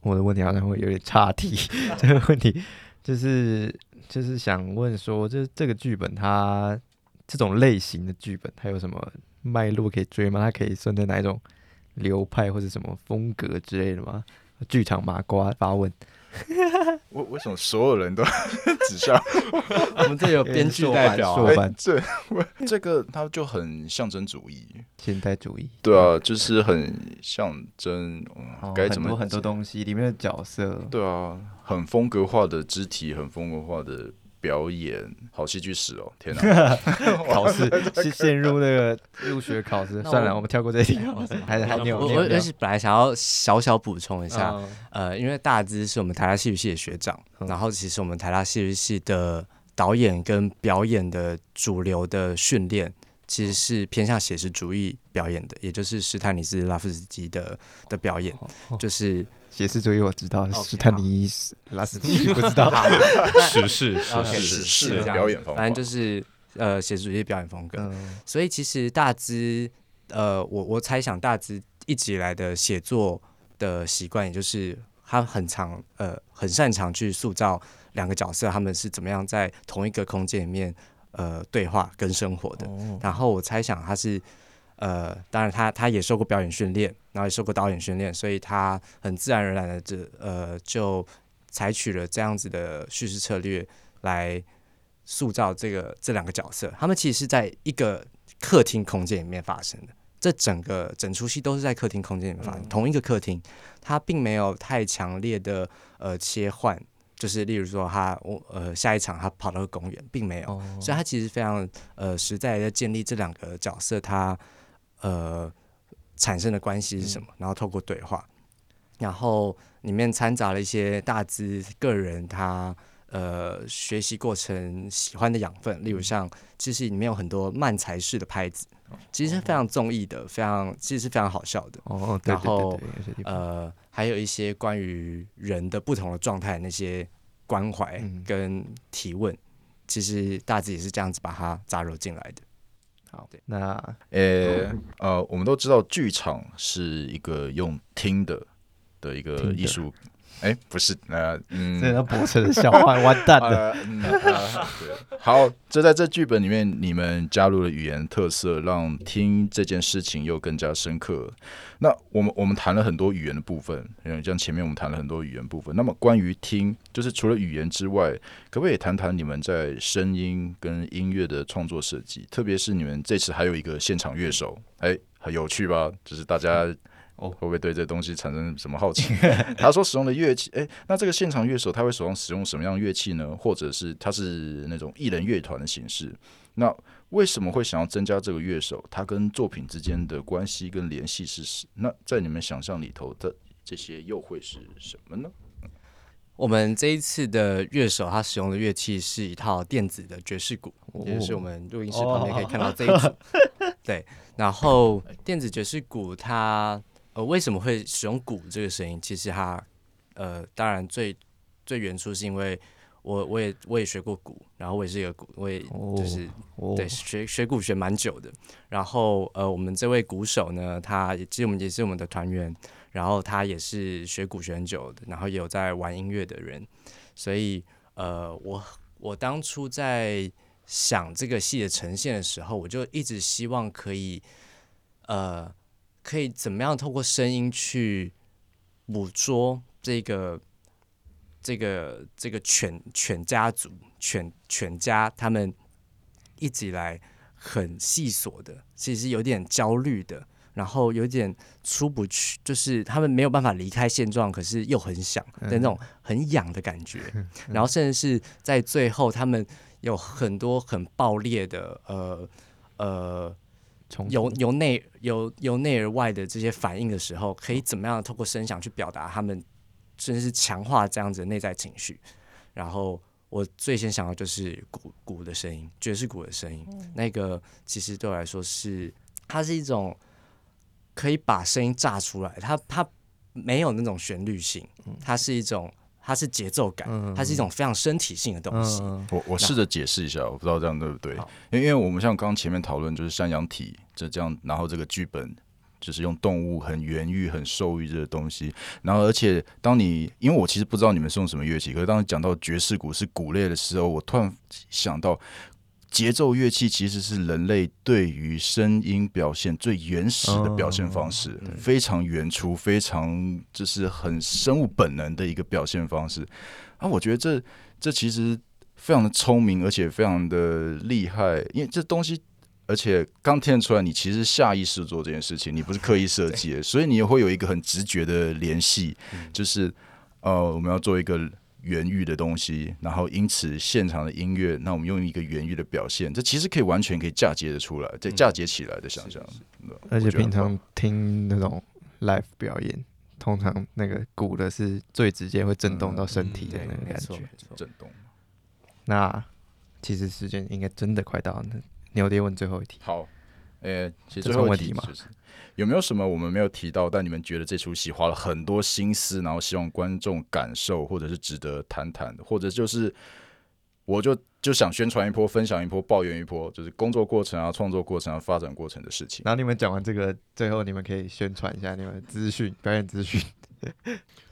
我的问题好像会有点岔题，这个问题就是就是想问说，就是这个剧本它这种类型的剧本，它有什么脉络可以追吗？它可以算在哪一种流派或者什么风格之类的吗？剧场麻瓜发问，为为什么所有人都 指向我们这有编剧代表、这这个？它就很象征主义。现代主义，对啊，就是很象征，嗯哦该怎么很多很多东西里面的角色，对啊，很风格化的肢体，很风格化的表演，好戏剧史哦！天哪，考试是陷入那个入学考试。算了，我我们跳过这一题。还是还你有我你有你有我而且本来想要小小补充一下，嗯呃，因为大资是我们台大戏剧系的学长，嗯然后其实我们台大戏剧系的导演跟表演的主流的训练，其实是偏向写实主义表演的，也就是斯坦尼斯拉夫斯基的的表演，哦就是写实主义我知道史坦尼斯拉斯基 不知道。史事 时 OK，事是是是这样表演风格反正就是呃写实主义表演风格。嗯所以其实大致，呃，我我猜想大致一直以来的写作的习惯，也就是他很常呃很擅长去塑造两个角色，他们是怎么样在同一个空间里面呃对话跟生活的。哦然后我猜想他是呃，当然他他也受过表演训练，然后也受过导演训练，所以他很自然而然的这呃就采取了这样子的叙事策略来塑造这个这两个角色。他们其实是在一个客厅空间里面发生的，这整个整出戏都是在客厅空间里面发生，同一个客厅，它并没有太强烈的呃切换。就是例如说他我呃下一场他跑到公园，并没有，哦所以他其实非常呃实在的建立这两个角色他呃产生的关系是什么，然后透过对话，然后里面掺杂了一些大资个人他呃学习过程喜欢的养分，例如像其实里面有很多慢才式的拍子，其实是非常综艺的，非常其实是非常好笑的。哦，对对然后对呃，还有一些关于人的不同的状态那些关怀嗯。跟提问，其实大致也是这样子把它扎入进来的。好，那呃呃，我们都知道剧场是一个用听的的一个艺术。哎，不是，呃，嗯，这个博士的笑话完蛋了。呃，嗯，呃对，好，这在这剧本里面，你们加入了语言特色，让听这件事情又更加深刻。那我们我们谈了很多语言的部分，嗯，像前面我们谈了很多语言部分。那么关于听，就是除了语言之外，可不可以谈谈你们在声音跟音乐的创作设计？特别是你们这次还有一个现场乐手，哎，很有趣吧？就是大家哦会不会对这东西产生什么好奇？他说使用的乐器，诶，那这个现场乐手他会手上使用什么样的乐器呢？或者是他是那种艺人乐团的形式？那为什么会想要增加这个乐手？他跟作品之间的关系跟联系是什？那在你们想象里头的这些又会是什么呢？我们这一次的乐手，他使用的乐器是一套电子的爵士鼓，哦也就是我们录音室旁边可以看到这一组。对，然后电子爵士鼓它呃为什么会使用鼓这个声音？其实它呃当然最最原初是因为我我也我也学过鼓，然后我也是一个鼓，我也就是哦对，学学鼓学蛮久的。然后呃，我们这位鼓手呢，他也其实我们也是我们的团员，然后他也是学鼓学很久的，然后也有在玩音乐的人。所以呃，我我当初在想这个戏的呈现的时候，我就一直希望可以呃，可以怎么样透过声音去捕捉这个。这个这个犬犬家族犬犬家他们一直以来很细琐的，其实有点焦虑的，然后有点出不去，就是他们没有办法离开现状，可是又很想的那种很痒的感觉。然后甚至是在最后，他们有很多很爆裂的呃呃冲由由内由由内而外的这些反应的时候，可以怎么样透过声响去表达他们，甚至是强化这样子的内在情绪。然后我最先想到就是鼓鼓的声音，爵士鼓的声音，那个其实对我来说是它是一种可以把声音炸出来，它它没有那种旋律性，它是一种它是节奏感，它是一种非常身体性的东西。嗯我我试着解释一下，我不知道这样对不对？因为因为我们像刚刚前面讨论，就是山羊体这这样，然后这个剧本就是用动物很圆欲、很兽欲这个东西，然后而且当你因为我其实不知道你们是用什么乐器，可是当你讲到爵士鼓是鼓类的时候，我突然想到。节奏乐器其实是人类对于声音表现最原始的表现方式，非常原初，非常就是很生物本能的一个表现方式。啊，我觉得这这其实非常的聪明，而且非常的厉害，因为这东西，而且刚听得出来，你其实下意识做这件事情，你不是刻意设计的，所以你也会有一个很直觉的联系，就是呃，我们要做一个原域的东西，然后因此现场的音乐，那我们用一个原域的表现，这其实可以完全可以嫁接的出来，这嫁接起来的想象，而且平常听那种 live 表演，通常那个鼓的是最直接会震动到身体的那个，感觉没。错。震动。那其实时间应该真的快到了，那牛爹问最后一题，好，呃、其实这最后问题吗题就是有没有什么我们没有提到，但你们觉得这出戏花了很多心思，然后希望观众感受，或者是值得谈谈的，或者就是我就就想宣传一波、分享一波、抱怨一波，就是工作过程啊、创作过程啊、发展过程的事情。然后你们讲完这个，最后你们可以宣传一下你们的资讯、表演资讯、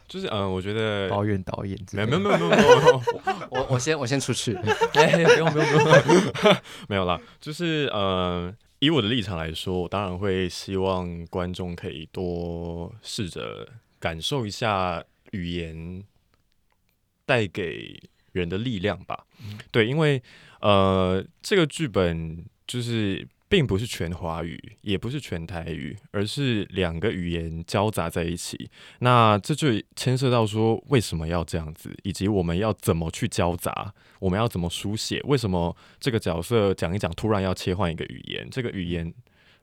就是嗯、呃我觉得抱怨导演没。有没有没有没有没有没有我我先我先出去。哎，不用不用不用，没有啦，就是呃，以我的立场来说，我当然会希望观众可以多试着感受一下语言带给人的力量吧。对，因为呃，这个剧本就是。并不是全华语，也不是全台语，而是两个语言交杂在一起。那这就牵涉到说为什么要这样子，以及我们要怎么去交杂，我们要怎么书写？为什么这个角色讲一讲，突然要切换一个语言？这个语言，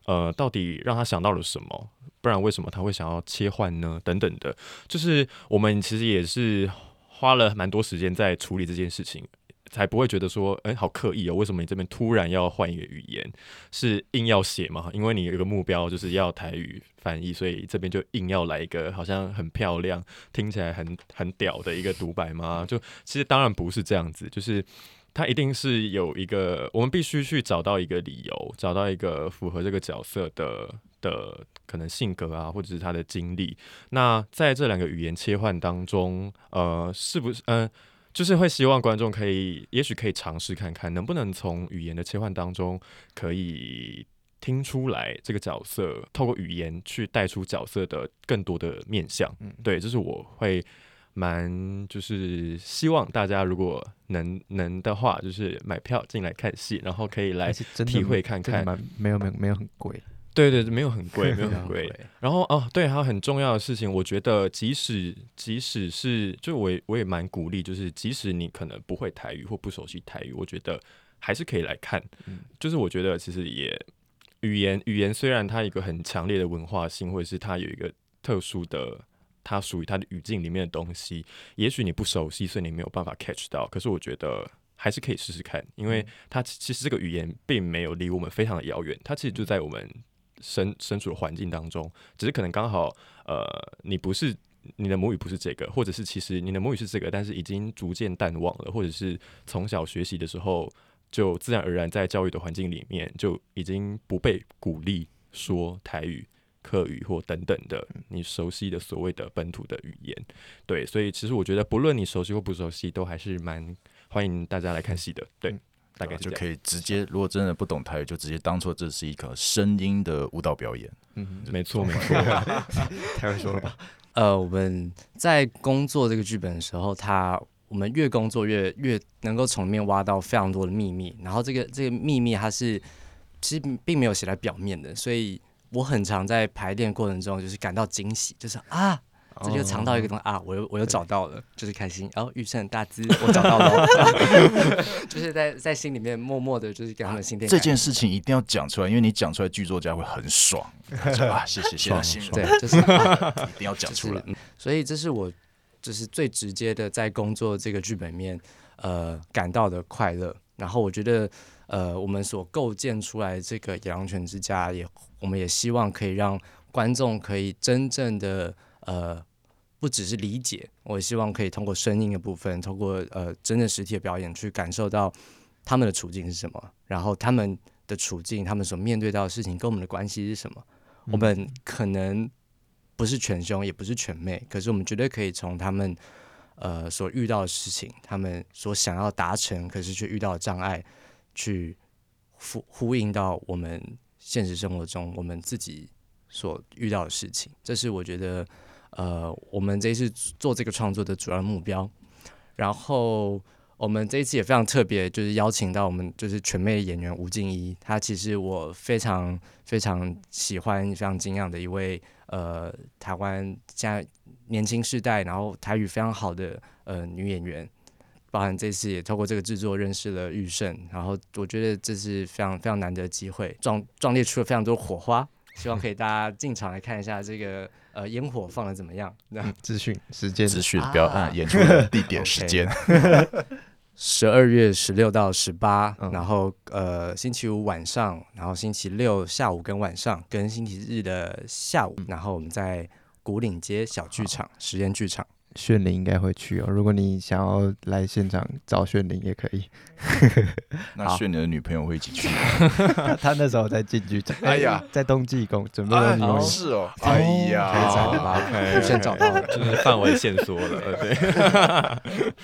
呃，到底让他想到了什么？不然为什么他会想要切换呢？等等的，就是我们其实也是花了蛮多时间在处理这件事情。才不会觉得说，哎、好刻意哦，为什么你这边突然要换一个语言？是硬要写吗？因为你有一个目标就是要台语翻译，所以这边就硬要来一个好像很漂亮、听起来很很屌的一个独白吗？就其实当然不是这样子，就是他一定是有一个，我们必须去找到一个理由，找到一个符合这个角色的的可能性格啊，或者是他的经历。那在这两个语言切换当中，呃，是不是呃？就是会希望观众可以，也许可以尝试看看，能不能从语言的切换当中，可以听出来这个角色，透过语言去带出角色的更多的面相。嗯对，这是我会蛮就是希望大家如果能能的话，就是买票进来看戏，然后可以来体会看看。蛮没有没有没有很贵，对对，对没有很贵，没有很很贵。然后哦，对，还有很重要的事情，我觉得即使即使是，就我也我也蛮鼓励，就是即使你可能不会台语或不熟悉台语，我觉得还是可以来看。就是我觉得其实也语言语言虽然它有一个很强烈的文化性，或者是它有一个特殊的。它属于它的语境里面的东西，也许你不熟悉，所以你没有办法 catch 到。可是我觉得还是可以试试看，因为它其其实这个语言并没有离我们非常的遥远，它其实就在我们身身处的环境当中，只是可能刚好呃，你不是你的母语不是这个，或者是其实你的母语是这个，但是已经逐渐淡忘了，或者是从小学习的时候就自然而然在教育的环境里面就已经不被鼓励说台语。客语或等等的，你熟悉的所谓的本土的语言，对，所以其实我觉得，不论你熟悉或不熟悉，都还是蛮欢迎大家来看戏的，对，大概就可以直接，如果真的不懂台语，就直接当做这是一个声音的舞蹈表演。嗯，没错没错，太会说了吧？呃，我们在工作这个剧本的时候，他我们越工作越越能够从里面挖到非常多的秘密，然后这个这个秘密它是其实并没有写在表面的，所以我很常在排练过程中就是感到惊喜，就是啊。这就尝到一个东西啊！我又我又找到了，就是开心。然后玉胜大资，我找到了，就是在在心里面默默的，就是给他们心电。这件事情一定要讲出来，因为你讲出来，剧作家会很爽。啊，谢谢，谢谢，对，就是 一定要讲出来。嗯所以这是我就是最直接的在工作这个剧本面呃感到的快乐。然后我觉得呃我们所构建出来这个野狼犬之家也，我们也希望可以让观众可以真正的呃不只是理解，我也希望可以通过声音的部分，通过呃真正实体的表演去感受到他们的处境是什么，然后他们的处境，他们所面对到的事情跟我们的关系是什么。我们可能不是全兄，也不是全妹，可是我们绝对可以从他们呃所遇到的事情，他们所想要达成，可是却遇到的障碍，去呼呼应到我们现实生活中我们自己所遇到的事情。这是我觉得呃我们这一次做这个创作的主要目标。然后我们这一次也非常特别，就是邀请到我们就是全妹演员吴静怡，她其实我非常非常喜欢、非常敬仰的一位呃台湾现在年轻世代，然后台语非常好的呃女演员。包含这次也透过这个制作认识了玉胜，然后我觉得这是非常非常难得的机会，壮壮烈出了非常多火花，希望可以大家进场来看一下这个呃烟火放的怎么样。那 资讯时间资讯不要按演出的地点、时间。十二月十六到十八、嗯然后呃星期五晚上，然后星期六下午跟晚上，跟星期日的下午，然后我们在古岭街小剧场实验剧场。炫灵应该会去哦。如果你想要来现场找炫灵也可以。那炫灵的女朋友会一起去吗？他 他那时候在进剧场，哎呀，在冬季工准备哎了你们是哦，哎可以呀，找的吧？OK，玉胜找到了。就是范围线索了，呃对，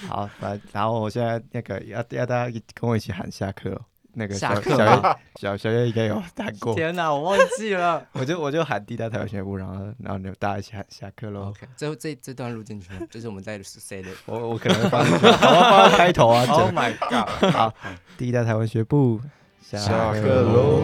好，反然后我现在那个要要大家跟我一起喊下课哦。那个下小小小小月应该有 弹过，天哪，我忘记了。我就我就喊地大台湾学部，然后然后你们大家一起喊下课喽。OK，这这这段录进去吗，就是我们在 say 的。我我可能会放进去，我要放开头啊。Oh my god！好，第一代台湾学部下课喽。